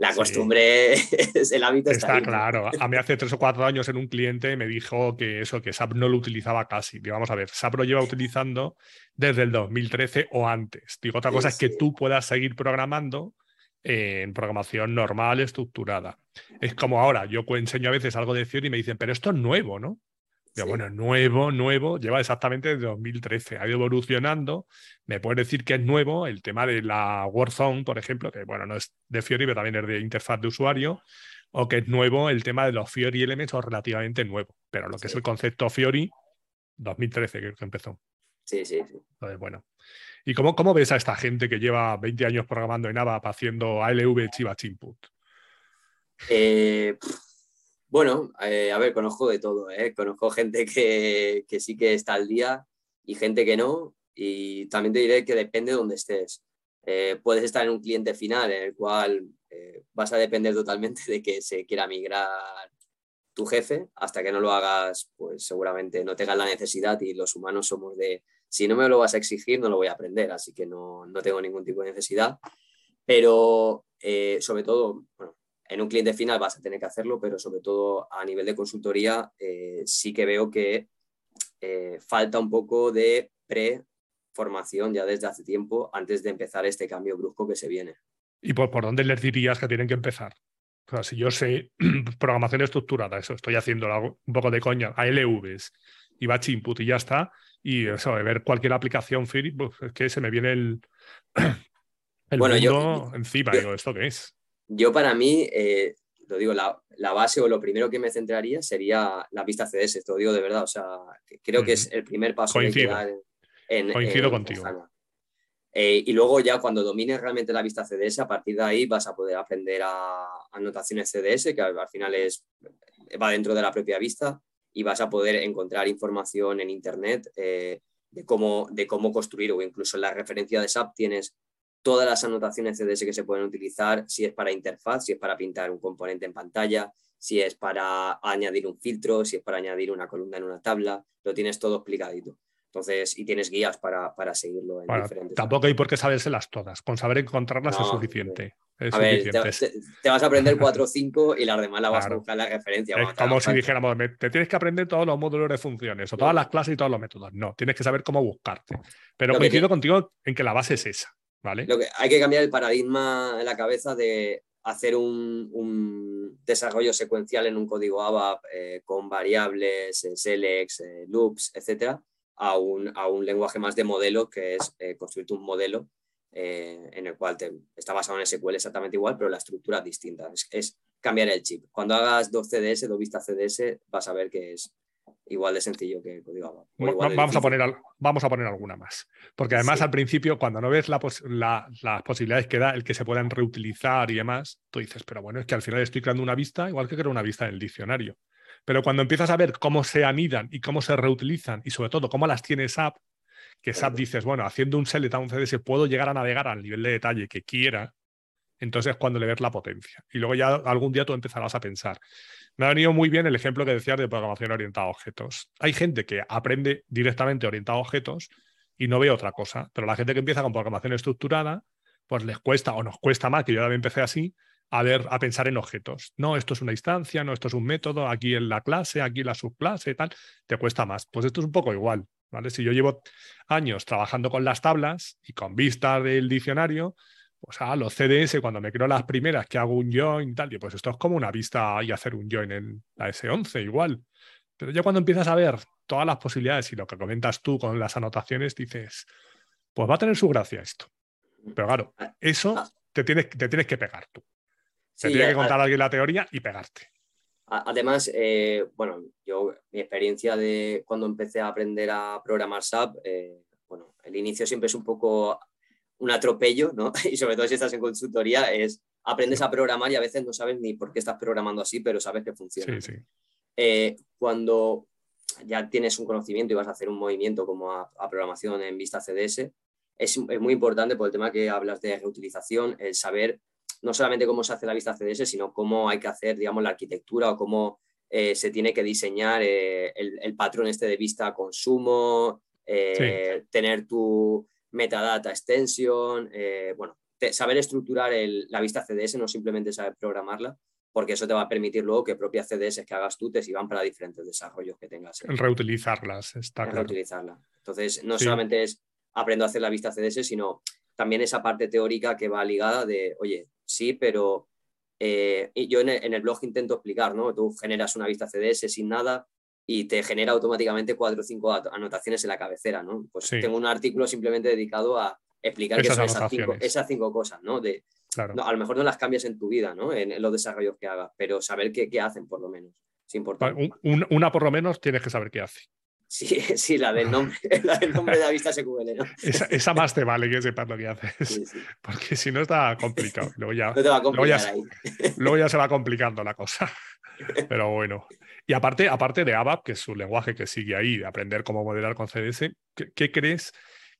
la costumbre *laughs* es el hábito. Está, claro. A mí hace tres o cuatro años en un cliente me dijo que eso, que SAP no lo utilizaba casi. Digo, vamos a ver, SAP lo lleva utilizando desde el 2013 o antes. Digo, otra cosa es que tú puedas seguir programando en programación normal, estructurada. Es como ahora, yo enseño a veces algo de Theory y me dicen, pero esto es nuevo, ¿no? Bueno, nuevo, nuevo, lleva exactamente desde 2013, ha ido evolucionando. Me puedes decir que es nuevo el tema de la Warzone, por ejemplo, que bueno, no es de Fiori, pero también es de interfaz de usuario, o que es nuevo el tema de los Fiori Elements o relativamente nuevo. Pero lo que es el concepto Fiori, 2013 creo que empezó. Sí, sí, sí. Entonces, bueno. ¿Y cómo, cómo ves a esta gente que lleva 20 años programando en ABAP haciendo ALV Chiva Input? Eh, bueno, eh, a ver, conozco de todo, ¿eh? Conozco gente que, sí que está al día y gente que no. Y también te diré que depende de dónde estés. Eh, puedes estar en un cliente final en el cual vas a depender totalmente de que se quiera migrar tu jefe. Hasta que no lo hagas, pues seguramente no tengas la necesidad y los humanos somos de, si no me lo vas a exigir, no lo voy a aprender. Así que no, no tengo ningún tipo de necesidad. Pero sobre todo, bueno, en un cliente final vas a tener que hacerlo, pero sobre todo a nivel de consultoría eh, sí que veo que eh, falta un poco de pre-formación ya desde hace tiempo antes de empezar este cambio brusco que se viene. ¿Y por, por dónde les dirías que tienen que empezar? O sea, si yo sé *clears throat* programación estructurada, eso estoy haciendo un poco de coña, ALVs y batch input y ya está, y eso, de ver cualquier aplicación pues, es que se me viene el, *clears throat* el bueno, mundo encima, digo, ¿esto qué es? Yo para mí, eh, lo digo, la, base o lo primero que me centraría sería la pista CDS, te lo digo de verdad, o sea, creo que es el primer paso Coincido. en, Coincido contigo. Eh, y luego ya cuando domines realmente la vista CDS, a partir de ahí vas a poder aprender a anotaciones CDS, que al final es, va dentro de la propia vista, y vas a poder encontrar información en Internet eh, de, cómo, de cómo construir, o incluso en la referencia de SAP tienes todas las anotaciones CDS que se pueden utilizar, si es para interfaz, si es para pintar un componente en pantalla, si es para añadir un filtro, si es para añadir una columna en una tabla, lo tienes todo explicadito. Entonces, y tienes guías para, para seguirlo en diferentes. Tampoco hay por qué sabérselas todas. Con saber encontrarlas es suficiente. a ver, te, vas a aprender 4 o 5 y las demás las vas a buscar la referencia. Es como si dijéramos, te tienes que aprender todos los módulos de funciones o todas las clases y todos los métodos. No, tienes que saber cómo buscarte. Pero coincido contigo en que la base es esa. Lo que, hay que cambiar el paradigma en la cabeza de hacer un, desarrollo secuencial en un código ABAP eh, con variables, eh, selects, eh, loops, etcétera, a un, a un, lenguaje más de modelo que es construir un modelo en el cual está basado en SQL exactamente igual, pero la estructura es distinta. Es, es, cambiar el chip. Cuando hagas dos CDS, dos vistas CDS, vas a ver que es, igual de sencillo que código Vamos a, poner, vamos a poner alguna más. Porque además al principio, cuando no ves las posibilidades que da el que se puedan reutilizar y demás, tú dices, pero bueno, es que al final estoy creando una vista igual que creo una vista en el diccionario. Pero cuando empiezas a ver cómo se anidan y cómo se reutilizan y sobre todo cómo las tiene SAP, que SAP dices, bueno, haciendo un select a un CDS puedo llegar a navegar al nivel de detalle que quiera, entonces es cuando le ves la potencia. Y luego ya algún día tú empezarás a pensar, me ha venido muy bien el ejemplo que decías de programación orientada a objetos. Hay gente que aprende directamente orientado a objetos y no ve otra cosa, pero la gente que empieza con programación estructurada, pues les cuesta o nos cuesta más, que yo también empecé así, a ver, a pensar en objetos. No, esto es una instancia, no, esto es un método, aquí en la clase, aquí en la subclase, tal, te cuesta más. Pues esto es un poco igual, ¿vale? Si yo llevo años trabajando con las tablas y con vista del diccionario, pues a los CDS, cuando me creo las primeras que hago un join, tal, y pues esto es como una vista y hacer un join en la S11 igual. Pero ya cuando empiezas a ver todas las posibilidades y lo que comentas tú con las anotaciones, dices, pues va a tener su gracia esto. Pero claro, ah, eso ah. te tienes, te tienes que pegar tú. te tiene que contar alguien la teoría y pegarte. Además, eh, bueno, yo, mi experiencia de cuando empecé a aprender a programar SAP, eh, bueno, el inicio siempre es un poco un atropello, ¿no? *laughs* Y sobre todo si estás en consultoría, es aprendes a programar y a veces no sabes ni por qué estás programando así, pero sabes que funciona. Sí, sí. Eh, cuando ya tienes un conocimiento y vas a hacer un movimiento como a, programación en vista CDS, es, muy importante por el tema que hablas de reutilización, el saber no solamente cómo se hace la vista CDS, sino cómo hay que hacer, digamos, la arquitectura o cómo eh, se tiene que diseñar eh, el, patrón este de vista consumo, tener tu metadata extension, bueno, saber estructurar la vista CDS, no simplemente saber programarla, porque eso te va a permitir luego que propias CDS que hagas tú te sirvan para diferentes desarrollos que tengas. Reutilizarlas, está claro. Reutilizarla. Entonces, no solamente es aprendo a hacer la vista CDS, sino también esa parte teórica que va ligada de, oye, sí, pero eh, yo en el, blog intento explicar, ¿no? Tú generas una vista CDS sin nada y te genera automáticamente cuatro o cinco anotaciones en la cabecera, ¿no? Pues tengo un artículo simplemente dedicado a explicar qué son esas cinco, esas cinco, cosas, ¿no? De, a lo mejor no las cambias en tu vida, ¿no? En, los desarrollos que hagas, pero saber qué, qué, hacen, por lo menos. Es importante. una por lo menos tienes que saber qué hace. Sí, *laughs* sí, la del nombre, *laughs* la del nombre de la vista SQL, ¿no? Esa, más te vale que sepas lo que haces. Porque si no está complicado. Luego ya, no te va a luego, ya, ahí. luego ya se va complicando la cosa. *laughs* Pero bueno. Y aparte, aparte de ABAP, que es su lenguaje que sigue ahí, de aprender cómo modelar con CDS, ¿qué, crees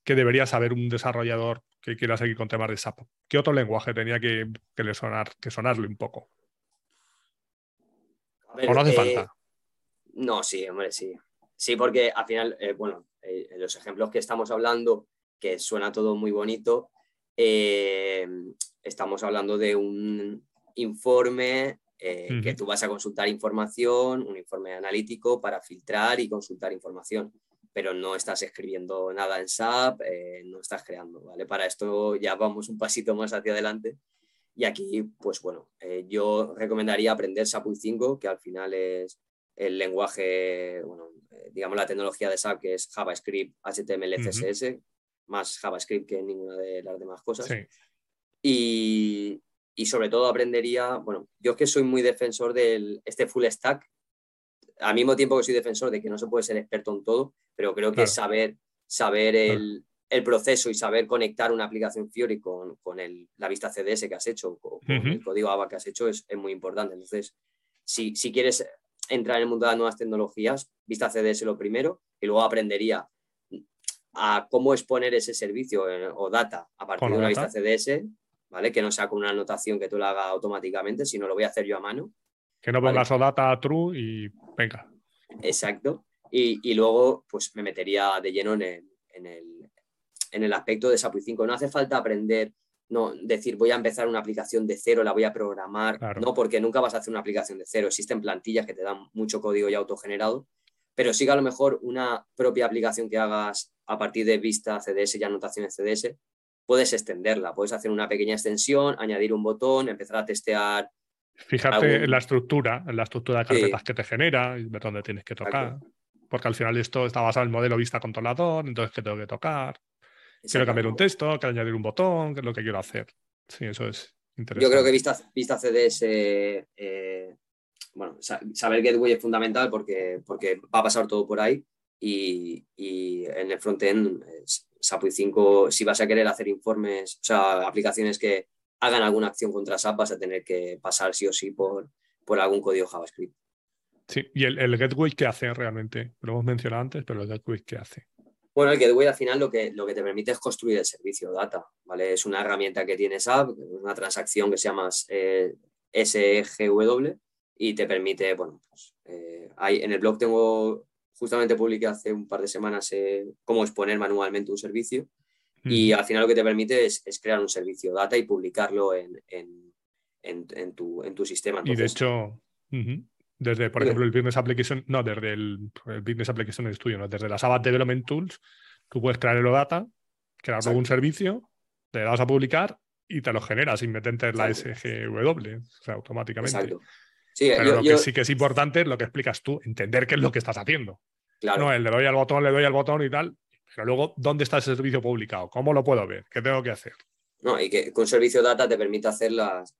que debería saber un desarrollador que quiera seguir con temas de SAP? ¿Qué otro lenguaje tenía que, le sonar, que sonarle un poco? ¿O no hace eh, falta? No, sí, hombre, sí. Sí, porque al final, eh, bueno, eh, los ejemplos que estamos hablando, que suena todo muy bonito, estamos hablando de un informe que tú vas a consultar información, un informe analítico para filtrar y consultar información pero no estás escribiendo nada en SAP, eh, no estás creando, ¿vale? Para esto ya vamos un pasito más hacia adelante. Y aquí, pues bueno, eh, yo recomendaría aprender SAP UI5, que al final es el lenguaje, bueno, eh, digamos la tecnología de SAP, que es JavaScript, HTML, CSS, más JavaScript que ninguna de las demás cosas. Y, y, sobre todo aprendería, bueno, yo que soy muy defensor de este full stack, al mismo tiempo que soy defensor de que no se puede ser experto en todo, pero creo que saber, saber el, proceso y saber conectar una aplicación Fiori con, con la vista CDS que has hecho, con, el código ABA que has hecho, es, muy importante. Entonces, si, si, quieres entrar en el mundo de las nuevas tecnologías, vista CDS lo primero, y luego aprendería a cómo exponer ese servicio eh, o data a partir de una vista CDS, ¿vale? Que no sea con una anotación que tú la hagas automáticamente, sino lo voy a hacer yo a mano. Que no pongas o data true y venga. Exacto. Y, luego, pues me metería de lleno en el, en el, aspecto de SAP 5. No hace falta aprender, no decir voy a empezar una aplicación de cero, la voy a programar. No, porque nunca vas a hacer una aplicación de cero. Existen plantillas que te dan mucho código ya autogenerado, pero sí que a lo mejor una propia aplicación que hagas a partir de vista CDS y anotaciones CDS, puedes extenderla. Puedes hacer una pequeña extensión, añadir un botón, empezar a testear Fíjate en la estructura, en la estructura de carpetas que te genera ver dónde tienes que tocar. Porque al final esto está basado en el modelo vista controlador, entonces ¿qué tengo que tocar? Quiero cambiar un texto, quiero añadir un botón, qué es lo que quiero hacer. Sí, eso es interesante. Yo creo que vista, vista CDS, eh, bueno, saber Gateway es fundamental porque, porque va a pasar todo por ahí y, y en el frontend, SAP 5, si vas a querer hacer informes, o sea, aplicaciones que hagan alguna acción contra SAP, vas a tener que pasar sí o sí por, por algún código JavaScript. Sí, y el, el gateway qué hace realmente, lo hemos mencionado antes, pero el gateway qué hace. Bueno, el gateway al final lo que, lo que te permite es construir el servicio data, ¿vale? Es una herramienta que tiene SAP, una transacción que se llama eh, SGW y te permite, bueno, pues, eh, en el blog tengo, justamente publiqué hace un par de semanas eh, cómo exponer manualmente un servicio y al final lo que te permite es, crear un servicio data y publicarlo en, en, tu, en tu, sistema. y de hecho, desde, por ejemplo, el Business Application, no, desde el, Business Application Studio, no, desde las App Development Tools, tú puedes crear el OData, crear un servicio, le das a publicar y te lo genera sin meterte en la SGW, o sea, automáticamente. Exacto. Pero lo que sí que es importante es lo que explicas tú, entender qué es lo que estás haciendo. Claro. No, le doy al botón, le doy al botón y tal, pero luego, ¿dónde está ese servicio publicado? ¿Cómo lo puedo ver? ¿Qué tengo que hacer? No, y que con servicio data te permite hacer las,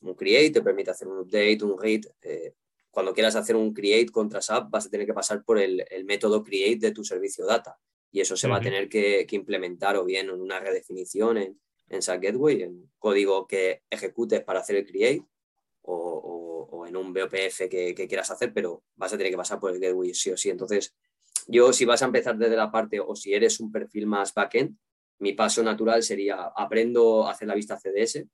un create, te permite hacer un update, un read. Eh, cuando quieras hacer un create contra SAP, vas a tener que pasar por el, método create de tu servicio data. Y eso se va a tener que, implementar o bien en una redefinición en, en SAP Gateway, en código que ejecutes para hacer el create, o, en un BOPF que, que, quieras hacer, pero vas a tener que pasar por el Gateway sí o sí. Entonces, yo si vas a empezar desde la parte o si eres un perfil más backend, mi paso natural sería aprendo a hacer la vista CDS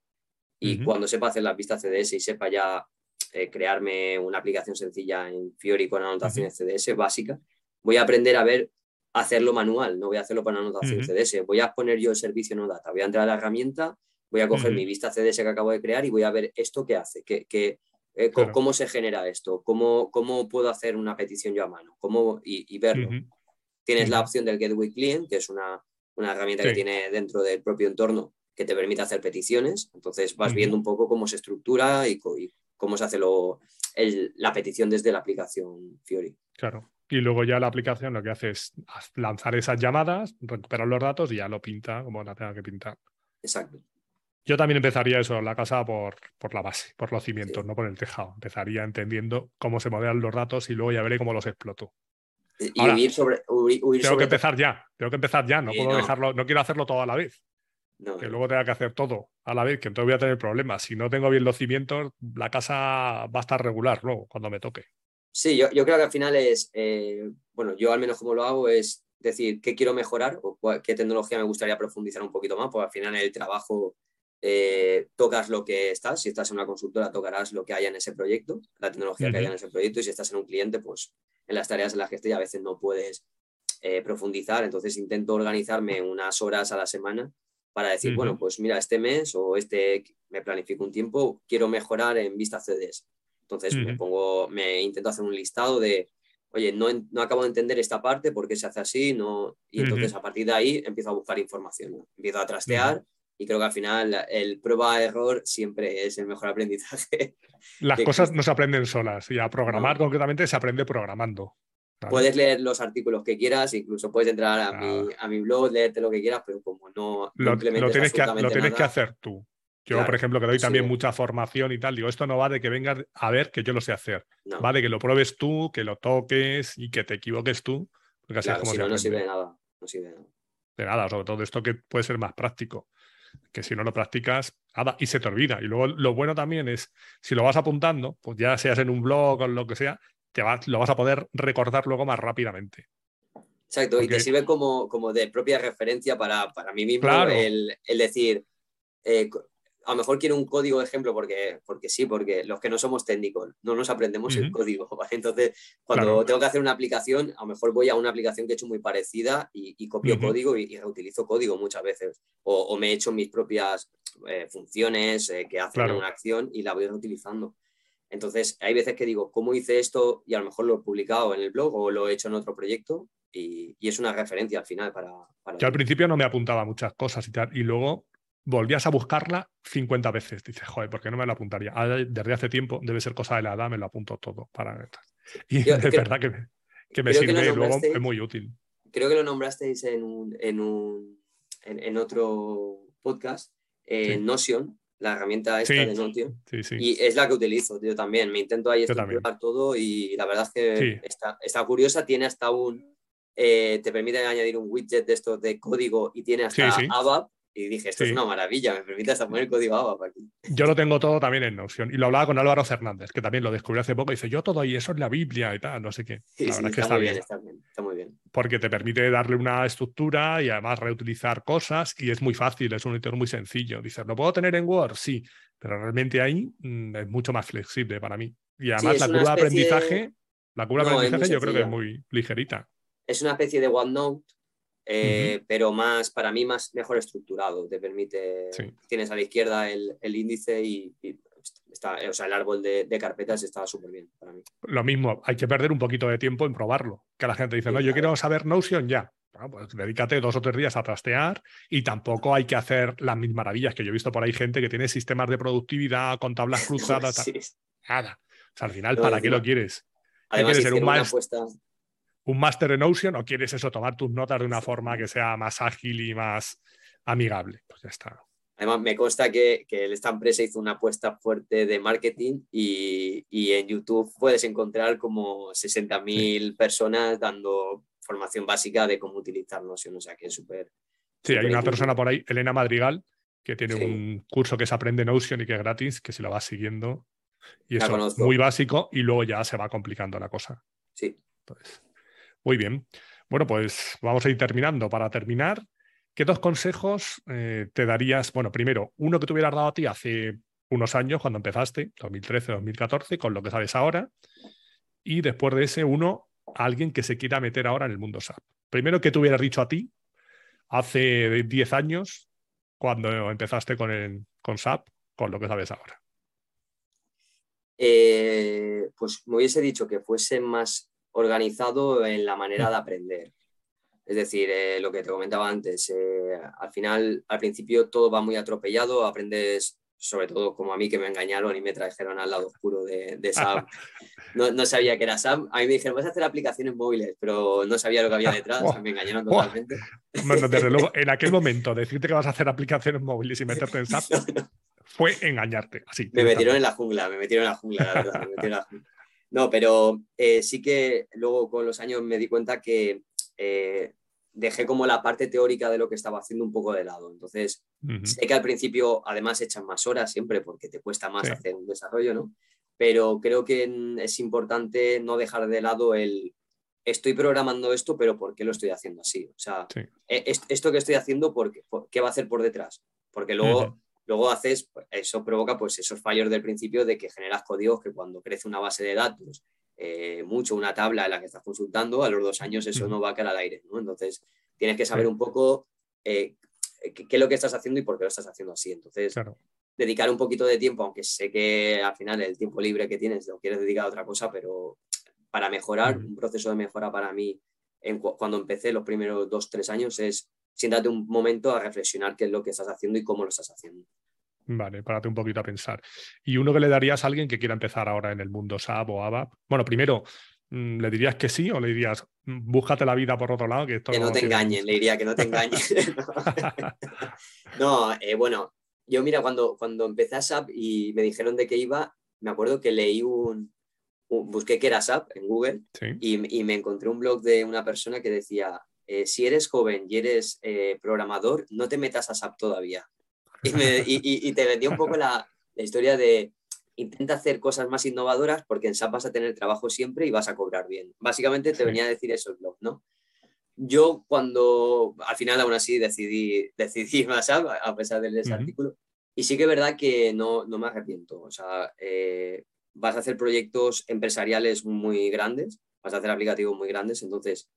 y cuando sepa hacer la vista CDS y sepa ya eh, crearme una aplicación sencilla en Fiori con anotaciones CDS básica, voy a aprender a ver hacerlo manual, no voy a hacerlo con anotación CDS, voy a poner yo el servicio no data, voy a entrar a la herramienta, voy a coger mi vista CDS que acabo de crear y voy a ver esto qué hace, qué, eh, cómo se genera esto, cómo, cómo puedo hacer una petición yo a mano, cómo, y, verlo. Tienes la opción del Gateway Client, que es una, una herramienta que tiene dentro del propio entorno que te permite hacer peticiones. Entonces vas viendo un poco cómo se estructura y, cómo se hace lo, la petición desde la aplicación Fiori. Claro. Y luego ya la aplicación lo que hace es lanzar esas llamadas, recuperar los datos y ya lo pinta como la tenga que pintar. Exacto. Yo también empezaría eso, la casa por, por la base, por los cimientos, no por el tejado. Empezaría entendiendo cómo se modelan los datos y luego ya veré cómo los exploto. Y sobre. tengo que empezar ya, tengo que empezar ya, no puedo dejarlo, no quiero hacerlo todo a la vez. que luego tenga que hacer todo a la vez, que entonces voy a tener problemas. Si no tengo bien los cimientos, la casa va a estar regular luego, cuando me toque. Sí, yo, yo creo que al final es, eh, bueno, yo al menos como lo hago es decir qué quiero mejorar o qué tecnología me gustaría profundizar un poquito más, porque al final el trabajo eh, tocas lo que estás, si estás en una consultora tocarás lo que haya en ese proyecto, la tecnología que haya en ese proyecto, y si estás en un cliente, pues en las tareas en las que estoy a veces no puedes eh, profundizar, entonces intento organizarme unas horas a la semana para decir, bueno, pues mira, este mes o este me planifico un tiempo, quiero mejorar en vista CDs. Entonces me pongo, me intento hacer un listado de, oye, no, no, acabo de entender esta parte, por qué se hace así, no, y entonces a partir de ahí empiezo a buscar información, empiezo a trastear y creo que al final el prueba-error siempre es el mejor *laughs* aprendizaje. Las cosas no se aprenden solas y a programar concretamente se aprende programando. Puedes leer los artículos que quieras, incluso puedes entrar a, mi, a mi blog, leerte lo que quieras, pero como no, lo, tienes, que, lo tienes que hacer tú. Yo, por ejemplo, que doy también mucha formación y tal, digo, esto no va de que vengas a ver que yo lo sé hacer. Va de que lo pruebes tú, que lo toques y que te equivoques tú. Porque así es como si no, no sirve de nada. No sirve de nada. De nada, sobre todo esto que puede ser más práctico que si no lo practicas, nada, y se te olvida. Y luego lo bueno también es, si lo vas apuntando, pues ya seas en un blog o lo que sea, te vas, lo vas a poder recordar luego más rápidamente. Exacto, y te sirve como, como de propia referencia para, para mí mismo el, el, decir, eh, a lo mejor quiero un código de ejemplo porque, porque sí, porque los que no somos técnicos no nos aprendemos el código. *laughs* Entonces, cuando tengo que hacer una aplicación, a lo mejor voy a una aplicación que he hecho muy parecida y, copio código y, reutilizo código muchas veces. O, me he hecho mis propias eh, funciones eh, que hacen una acción y la voy reutilizando. Entonces, hay veces que digo, ¿cómo hice esto? Y a lo mejor lo he publicado en el blog o lo he hecho en otro proyecto y, es una referencia al final para... para Yo al principio no me apuntaba muchas cosas y tal, y luego volvías a buscarla 50 veces. Dices, joder, ¿por qué no me la apuntaría? desde hace tiempo, debe ser cosa de la edad, me lo apunto todo para Y es verdad que me, que me sirve y luego es muy útil. Creo que lo nombrasteis en, un, en, un, en, otro podcast, eh, Notion, la herramienta esta de Notion. y es la que utilizo, yo también. Me intento ahí estructurar todo y la verdad es que está, está curiosa, tiene hasta un... Eh, te permite añadir un widget de estos de código y tiene hasta ABAP, y dije, esto es una maravilla, me permite hasta poner código ABAP aquí. Yo lo tengo todo también en Notion. Y lo hablaba con Álvaro Fernández, que también lo descubrió hace poco. Y dice, yo todo y eso es la Biblia y tal, no sé qué. la verdad es que está, bien, Está bien, está muy bien. Porque te permite darle una estructura y además reutilizar cosas. Y es muy fácil, es un editor muy sencillo. Dices, ¿lo puedo tener en Word? Sí. Pero realmente ahí mm, es mucho más flexible para mí. Y además la curva de aprendizaje, la curva de aprendizaje yo creo que es muy ligerita. Es una especie de OneNote eh, pero más, para mí, más mejor estructurado. Te permite, tienes a la izquierda el, índice y, está, o sea, el árbol de, carpetas estaba súper bien para mí. Lo mismo, hay que perder un poquito de tiempo en probarlo. Que la gente dice, no, yo quiero saber Notion ya. pues dedícate dos o tres días a trastear y tampoco hay que hacer las mil maravillas que yo he visto por ahí gente que tiene sistemas de productividad con tablas *laughs* cruzadas. Nada. O sea, al final, ¿para qué lo quieres? Además, ¿Quieres ser un, más, un máster en Notion o quieres eso, tomar tus notas de una forma que sea más ágil y más amigable? Pues ya está. Además, me consta que, esta empresa hizo una apuesta fuerte de marketing y, en YouTube puedes encontrar como 60.000 personas dando formación básica de cómo utilizar Notion, o sea que es súper... Sí, hay una persona por ahí, Elena Madrigal, que tiene un curso que se aprende Notion y que es gratis, que si lo vas siguiendo, y eso es muy básico y luego ya se va complicando la cosa. Sí. Muy bien. Bueno, pues vamos a ir terminando. Para terminar, ¿qué dos consejos eh, te darías? Bueno, primero, uno que te hubieras dado a ti hace unos años cuando empezaste, 2013, 2014, con lo que sabes ahora. Y después de ese, uno, alguien que se quiera meter ahora en el mundo SAP. Primero, ¿qué te hubieras dicho a ti hace 10 años cuando empezaste con, el, con SAP, con lo que sabes ahora? Eh, pues me hubiese dicho que fuese más organizado en la manera de aprender. Es decir, eh, lo que te comentaba antes, eh, al final, al principio todo va muy atropellado, aprendes, sobre todo como a mí que me engañaron y me trajeron al lado oscuro de, de SAP. *laughs* No, sabía que era SAP. A mí me dijeron, vas a hacer aplicaciones móviles, pero no sabía lo que había detrás, me engañaron totalmente. Bueno, desde luego, *laughs* en aquel momento, decirte que vas a hacer aplicaciones móviles y meterte en SAP *laughs* fue engañarte. Así, me metieron en la jungla, me metieron en la jungla, la verdad. No, pero eh, sí que luego con los años me di cuenta que eh, dejé como la parte teórica de lo que estaba haciendo un poco de lado. Entonces, sé que al principio además echan más horas siempre porque te cuesta más hacer un desarrollo, ¿no? Pero creo que es importante no dejar de lado el estoy programando esto, pero ¿por qué lo estoy haciendo así? O sea, e, esto que estoy haciendo, ¿por qué, va a hacer por detrás? Porque luego Luego haces, pues, eso provoca pues esos fallos del principio de que generas códigos que cuando crece una base de datos, eh, mucho una tabla en la que estás consultando, a los dos años eso no va a caer al aire, ¿no? Entonces tienes que saber un poco eh, qué, es lo que estás haciendo y por qué lo estás haciendo así. Entonces, dedicar un poquito de tiempo, aunque sé que al final el tiempo libre que tienes lo quieres dedicar a otra cosa, pero para mejorar, un proceso de mejora para mí en, cuando empecé los primeros dos, tres años es siéntate un momento a reflexionar qué es lo que estás haciendo y cómo lo estás haciendo. Vale, párate un poquito a pensar. ¿Y uno que le darías a alguien que quiera empezar ahora en el mundo SAP o ABAP? Bueno, primero, mm, ¿le dirías que sí o le dirías, mm, búscate la vida por otro lado? Que, que no, te engañen, le diría que no te engañen. *laughs* *laughs* no, eh, bueno, yo mira, cuando, cuando empecé a SAP y me dijeron de qué iba, me acuerdo que leí un, busqué qué era SAP en Google y, y, me encontré un blog de una persona que decía, eh, si eres joven y eres eh, programador, no te metas a SAP todavía. *laughs* Y, te vendí un poco la, historia de intenta hacer cosas más innovadoras porque en SAP vas a tener trabajo siempre y vas a cobrar bien. Básicamente te venía a decir eso el blog, ¿no? Yo cuando al final aún así decidí, *laughs* decidí más SAP a pesar de ese artículo y sí que es verdad que no, no me arrepiento. O sea, eh, vas a hacer proyectos empresariales muy grandes, vas a hacer aplicativos muy grandes, entonces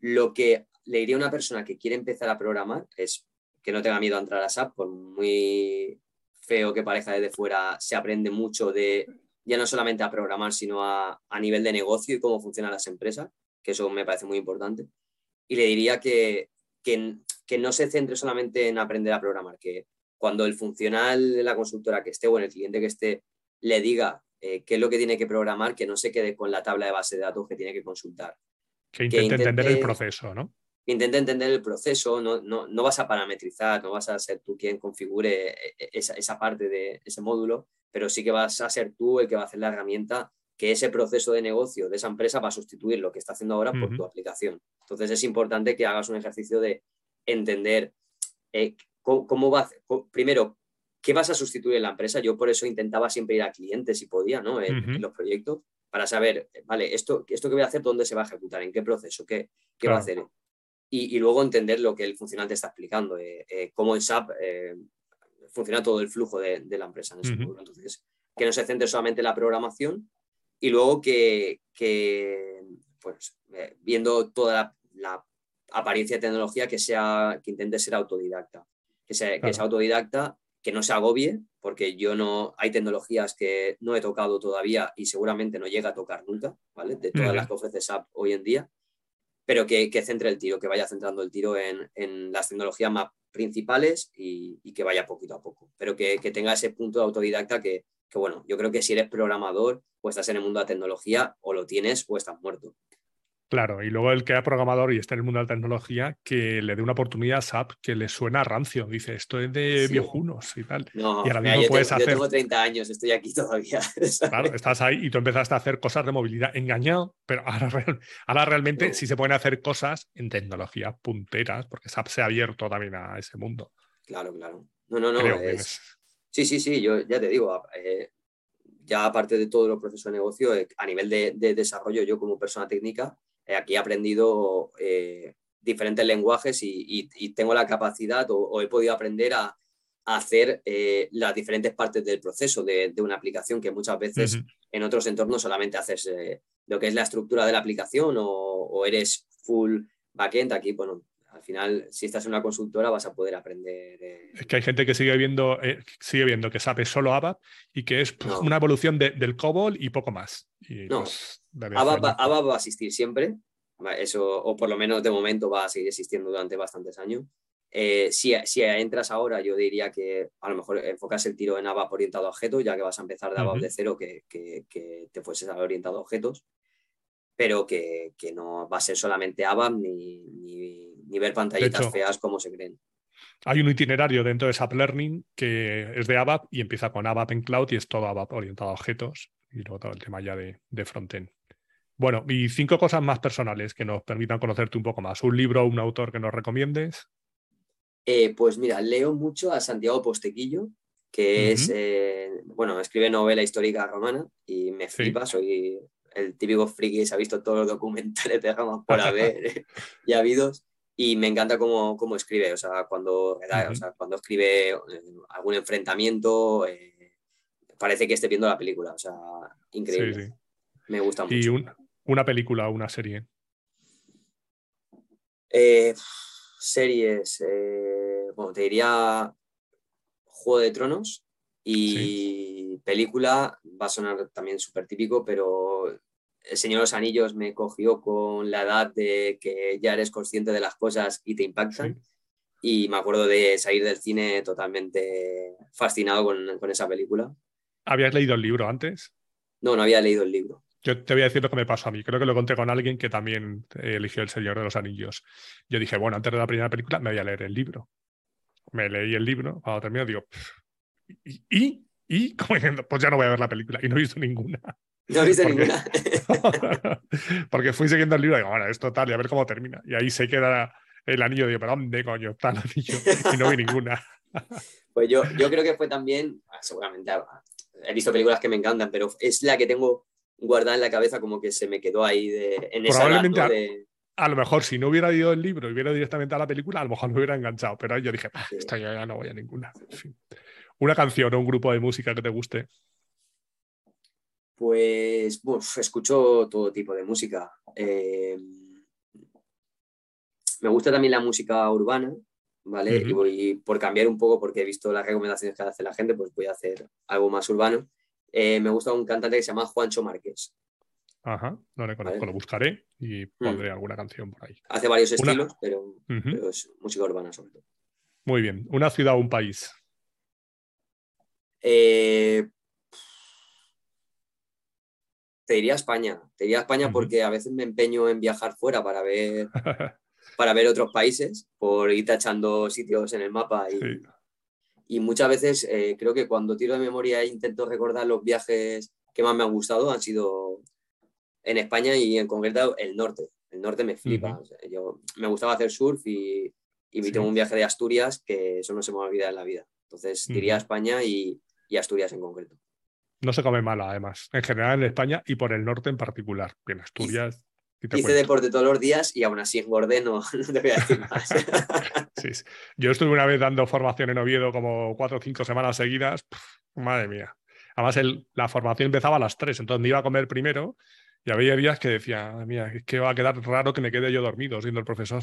lo que le diría a una persona que quiere empezar a programar es que no tenga miedo a entrar a SAP, por muy feo que parezca desde fuera, se aprende mucho de ya no solamente a programar, sino a, nivel de negocio y cómo funcionan las empresas, que eso me parece muy importante. Y le diría que, que, no se centre solamente en aprender a programar, que cuando el funcional de la consultora que esté o en el cliente que esté le diga eh, qué es lo que tiene que programar, que no se quede con la tabla de base de datos que tiene que consultar, que intente, entender el proceso, ¿no? Intente entender el proceso, no, no, no, vas a parametrizar, no vas a ser tú quien configure eh, eh, esa, esa, parte de ese módulo, pero sí que vas a ser tú el que va a hacer la herramienta que ese proceso de negocio de esa empresa va a sustituir lo que está haciendo ahora por tu aplicación. Entonces es importante que hagas un ejercicio de entender eh, cómo, va, primero, qué vas a sustituir en la empresa. Yo por eso intentaba siempre ir a clientes si podía, ¿no? en los proyectos para saber, vale, esto, esto que voy a hacer, dónde se va a ejecutar, en qué proceso, qué, qué va a hacer. Y, luego entender lo que el funcionante está explicando, eh, eh, cómo en SAP eh, funciona todo el flujo de, la empresa en ese Entonces, que no se centre solamente en la programación y luego que, que pues, viendo toda la, apariencia de tecnología, que, sea, que intente ser autodidacta. Que sea, que sea autodidacta que no se agobie, porque yo no, hay tecnologías que no he tocado todavía y seguramente no llega a tocar nunca, ¿vale? De todas las que ofrece SAP hoy en día, pero que, centre el tiro, que vaya centrando el tiro en, las tecnologías más principales y, que vaya poquito a poco, pero que, tenga ese punto de autodidacta que, que, bueno, yo creo que si eres programador o estás en el mundo de la tecnología, o lo tienes o estás muerto. Claro, y luego el que es programador y está en el mundo de la tecnología, que le dé una oportunidad a SAP que le suena rancio. Dice, esto es de viejunos y tal. No, y ahora mismo yo, puedes tengo, hacer... yo tengo 30 años, estoy aquí *laughs* todavía. Claro, estás ahí y tú empezaste a hacer cosas de movilidad engañado, pero ahora, *laughs* realmente sí se pueden hacer cosas en tecnología punteras, porque SAP se ha abierto también a ese mundo. Claro, claro. No, no, no. Sí, sí, sí, yo ya te digo, eh, ya aparte de todo el proceso de negocio, eh, a nivel de, de desarrollo, yo como persona técnica, aquí he aprendido eh, diferentes lenguajes y, tengo la capacidad o, he podido aprender a, hacer eh, las diferentes partes del proceso de, una aplicación que muchas veces en otros entornos solamente haces lo que es la estructura de la aplicación o, eres full backend. Aquí, bueno, al final, si estás en una consultora, vas a poder aprender. Es que hay gente que sigue viendo, sigue viendo que SAP es solo ABAP y que es pues, una evolución del COBOL y poco más. no, pues, ABAP, va a asistir siempre, eso, o por lo menos de momento va a seguir existiendo durante bastantes años. Eh, si, si, entras ahora, yo diría que a lo mejor enfocas el tiro en ABAP orientado a objetos, ya que vas a empezar de ABAP de cero, que, que, que, te fueses a orientado a objetos, pero que, que, no va a ser solamente ABAP ni, ni, ni ver pantallitas feas como se creen. Hay un itinerario dentro de SAP Learning que es de ABAP y empieza con ABAP en cloud y es todo ABAP orientado a objetos y luego todo el tema ya de, de frontend. Bueno, y cinco cosas más personales que nos permitan conocerte un poco más. ¿Un libro o un autor que nos recomiendes? Eh, pues mira, leo mucho a Santiago Postequillo, que es, eh, bueno, escribe novela histórica romana y me flipa, soy el típico friki que se ha visto todos los documentales de Roma por *laughs* haber y habidos y me encanta cómo, cómo escribe, o sea, cuando, o sea, cuando escribe eh, algún enfrentamiento, parece que esté viendo la película, o sea, increíble. Me gusta mucho. Y una película o una serie. Eh, series. Eh, bueno, te diría Juego de Tronos y película va a sonar también súper típico, pero El Señor de los Anillos me cogió con la edad de que ya eres consciente de las cosas y te impactan. Y me acuerdo de salir del cine totalmente fascinado con, con esa película. ¿Habías leído el libro antes? No, no había leído el libro. Yo te voy a decir lo que me pasó a mí. Creo que lo conté con alguien que también eligió El Señor de los Anillos. Yo dije, bueno, antes de la primera película me voy a leer el libro. Me leí el libro, cuando termino digo, ¿y? ¿Y? ¿Y? *laughs* Pues ya no voy a ver la película. Y no he visto ninguna. No he visto ninguna. *laughs* porque fui siguiendo el libro y digo, bueno, es total, y a ver cómo termina. Y ahí se queda el anillo. Digo, ¿pero dónde coño está el anillo? Y no vi ninguna. *laughs* pues yo, yo creo que fue también, ah, seguramente ah, he visto películas que me encantan, pero es la que tengo guardada en la cabeza como que se me quedó ahí de, en esa Probablemente a, lo mejor si no hubiera ido el libro y hubiera directamente a la película, a lo mejor me hubiera enganchado, pero yo dije, esta ya no voy a ninguna. Una canción o un grupo de música que te guste. Pues escucho todo tipo de música. Eh, me gusta también la música urbana, ¿vale? y, voy, por cambiar un poco, porque he visto las recomendaciones que hace la gente, pues voy a hacer algo más urbano. Eh, me gusta un cantante que se llama Juancho Márquez. Ajá, no le conozco, lo buscaré y mm. pondré alguna canción por ahí. Hace varios estilos, pero, es música urbana sobre todo. Muy bien. ¿Una ciudad o un país? Eh, te diría España. Te diría España porque a veces me empeño en viajar fuera para ver, *laughs* para ver otros países, por ir tachando sitios en el mapa y, y muchas veces eh, creo que cuando tiro de memoria e intento recordar los viajes que más me han gustado han sido en España y en concreto el norte. El norte me flipa. yo me gustaba hacer surf y, y tengo un viaje de Asturias que eso no se me olvida en la vida. Entonces diría España y, y, Asturias en concreto. No se come mal, además. En general en España y por el norte en particular. En Asturias. Hice deporte todos los días y aún así engordé, no, *laughs* no te voy a decir más. *laughs* Yo estuve una vez dando formación en Oviedo como cuatro o cinco semanas seguidas. madre mía. Además, el, la formación empezaba a las tres, entonces me iba a comer primero y había días que decía, mía, es que va a quedar raro que me quede yo dormido siendo el profesor.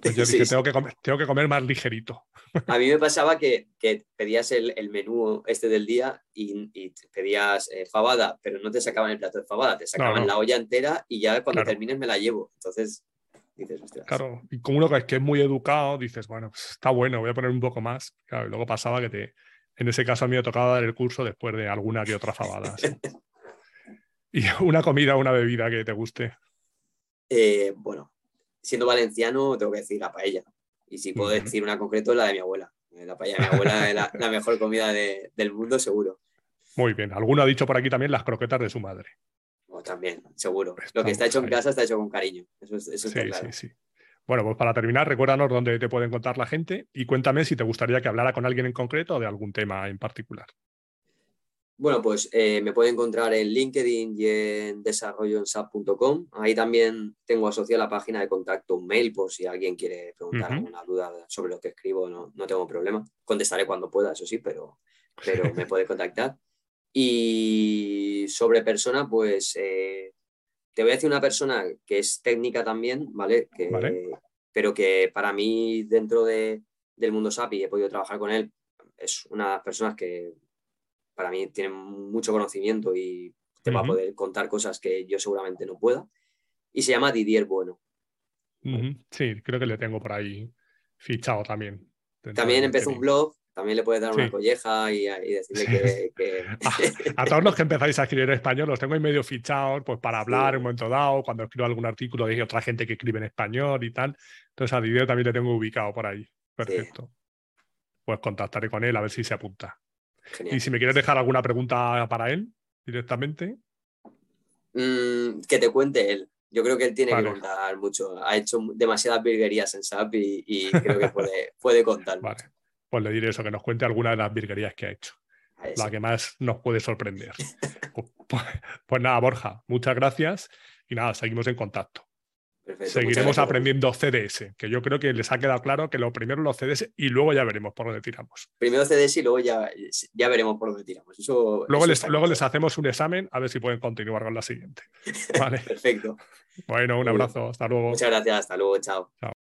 Pues yo dije, tengo, que comer, tengo que comer más ligerito. A mí me pasaba que, pedías el, menú este del día y, pedías eh, fabada, pero no te sacaban el plato de fabada, te sacaban la olla entera y ya cuando termines me la llevo. Entonces, dices, Claro, y como uno que es, que es muy educado, dices, bueno, pues está bueno, voy a poner un poco más. Claro, y luego pasaba que te, en ese caso a mí me tocaba dar el curso después de alguna que otra fabada. *laughs* y una comida o una bebida que te guste. Eh, bueno, siendo valenciano, tengo que decir la paella. Y si puedo decir una concreto, la de mi abuela. Eh, la paella de mi abuela es la, mejor comida del mundo, seguro. Muy bien. Alguno ha dicho por aquí también las croquetas de su madre. Oh, también, seguro. Lo que está hecho en casa está hecho con cariño. Eso, es, sí, sí, sí. Bueno, pues para terminar, recuérdanos dónde te pueden contar la gente y cuéntame si te gustaría que hablara con alguien en concreto o de algún tema en particular. Bueno, pues eh, me pueden encontrar en LinkedIn y en desarrolloensap.com. Ahí también tengo asociada la página de contacto, un mail, por si alguien quiere preguntar alguna duda sobre lo que escribo, no, tengo problema. Contestaré cuando pueda, eso sí, pero, pero me puede contactar. Y sobre persona, pues eh, te voy a decir una persona que es técnica también, ¿vale? Pero que para mí, dentro de, del mundo SAP y he podido trabajar con él, es una de las personas que para mí tiene mucho conocimiento y te va a poder contar cosas que yo seguramente no pueda. Y se llama Didier Bueno. Sí, creo que le tengo por ahí fichado también. También empezó un blog, también le puedes dar una colleja y, decirle que... *laughs* a, todos los que empezáis a escribir en español los tengo ahí medio fichados pues, para hablar en un momento dado, cuando escribo algún artículo hay otra gente que escribe en español y tal. Entonces a Didier también le tengo ubicado por ahí. Perfecto. Pues contactaré con él a ver si se apunta. Y si me quieres dejar alguna pregunta para él directamente. Mm, que te cuente él. Yo creo que él tiene que contar mucho. Ha hecho demasiadas virguerías en SAP y, creo que puede, *laughs* puede contar. Vale. Pues le diré eso, que nos cuente alguna de las virguerías que ha hecho. La que más nos puede sorprender. Pues, *laughs* pues, pues nada, Borja, muchas gracias y nada, seguimos en contacto. Seguiremos aprendiendo CDS, que yo creo que les ha quedado claro que lo primero los CDS y luego ya veremos por dónde tiramos. Primero CDS y luego ya, ya veremos por dónde tiramos. luego les, luego les hacemos un examen a ver si pueden continuar con la siguiente. *laughs* Perfecto. Bueno, un abrazo. Hasta luego. Muchas gracias. Hasta luego. Chao. Chao.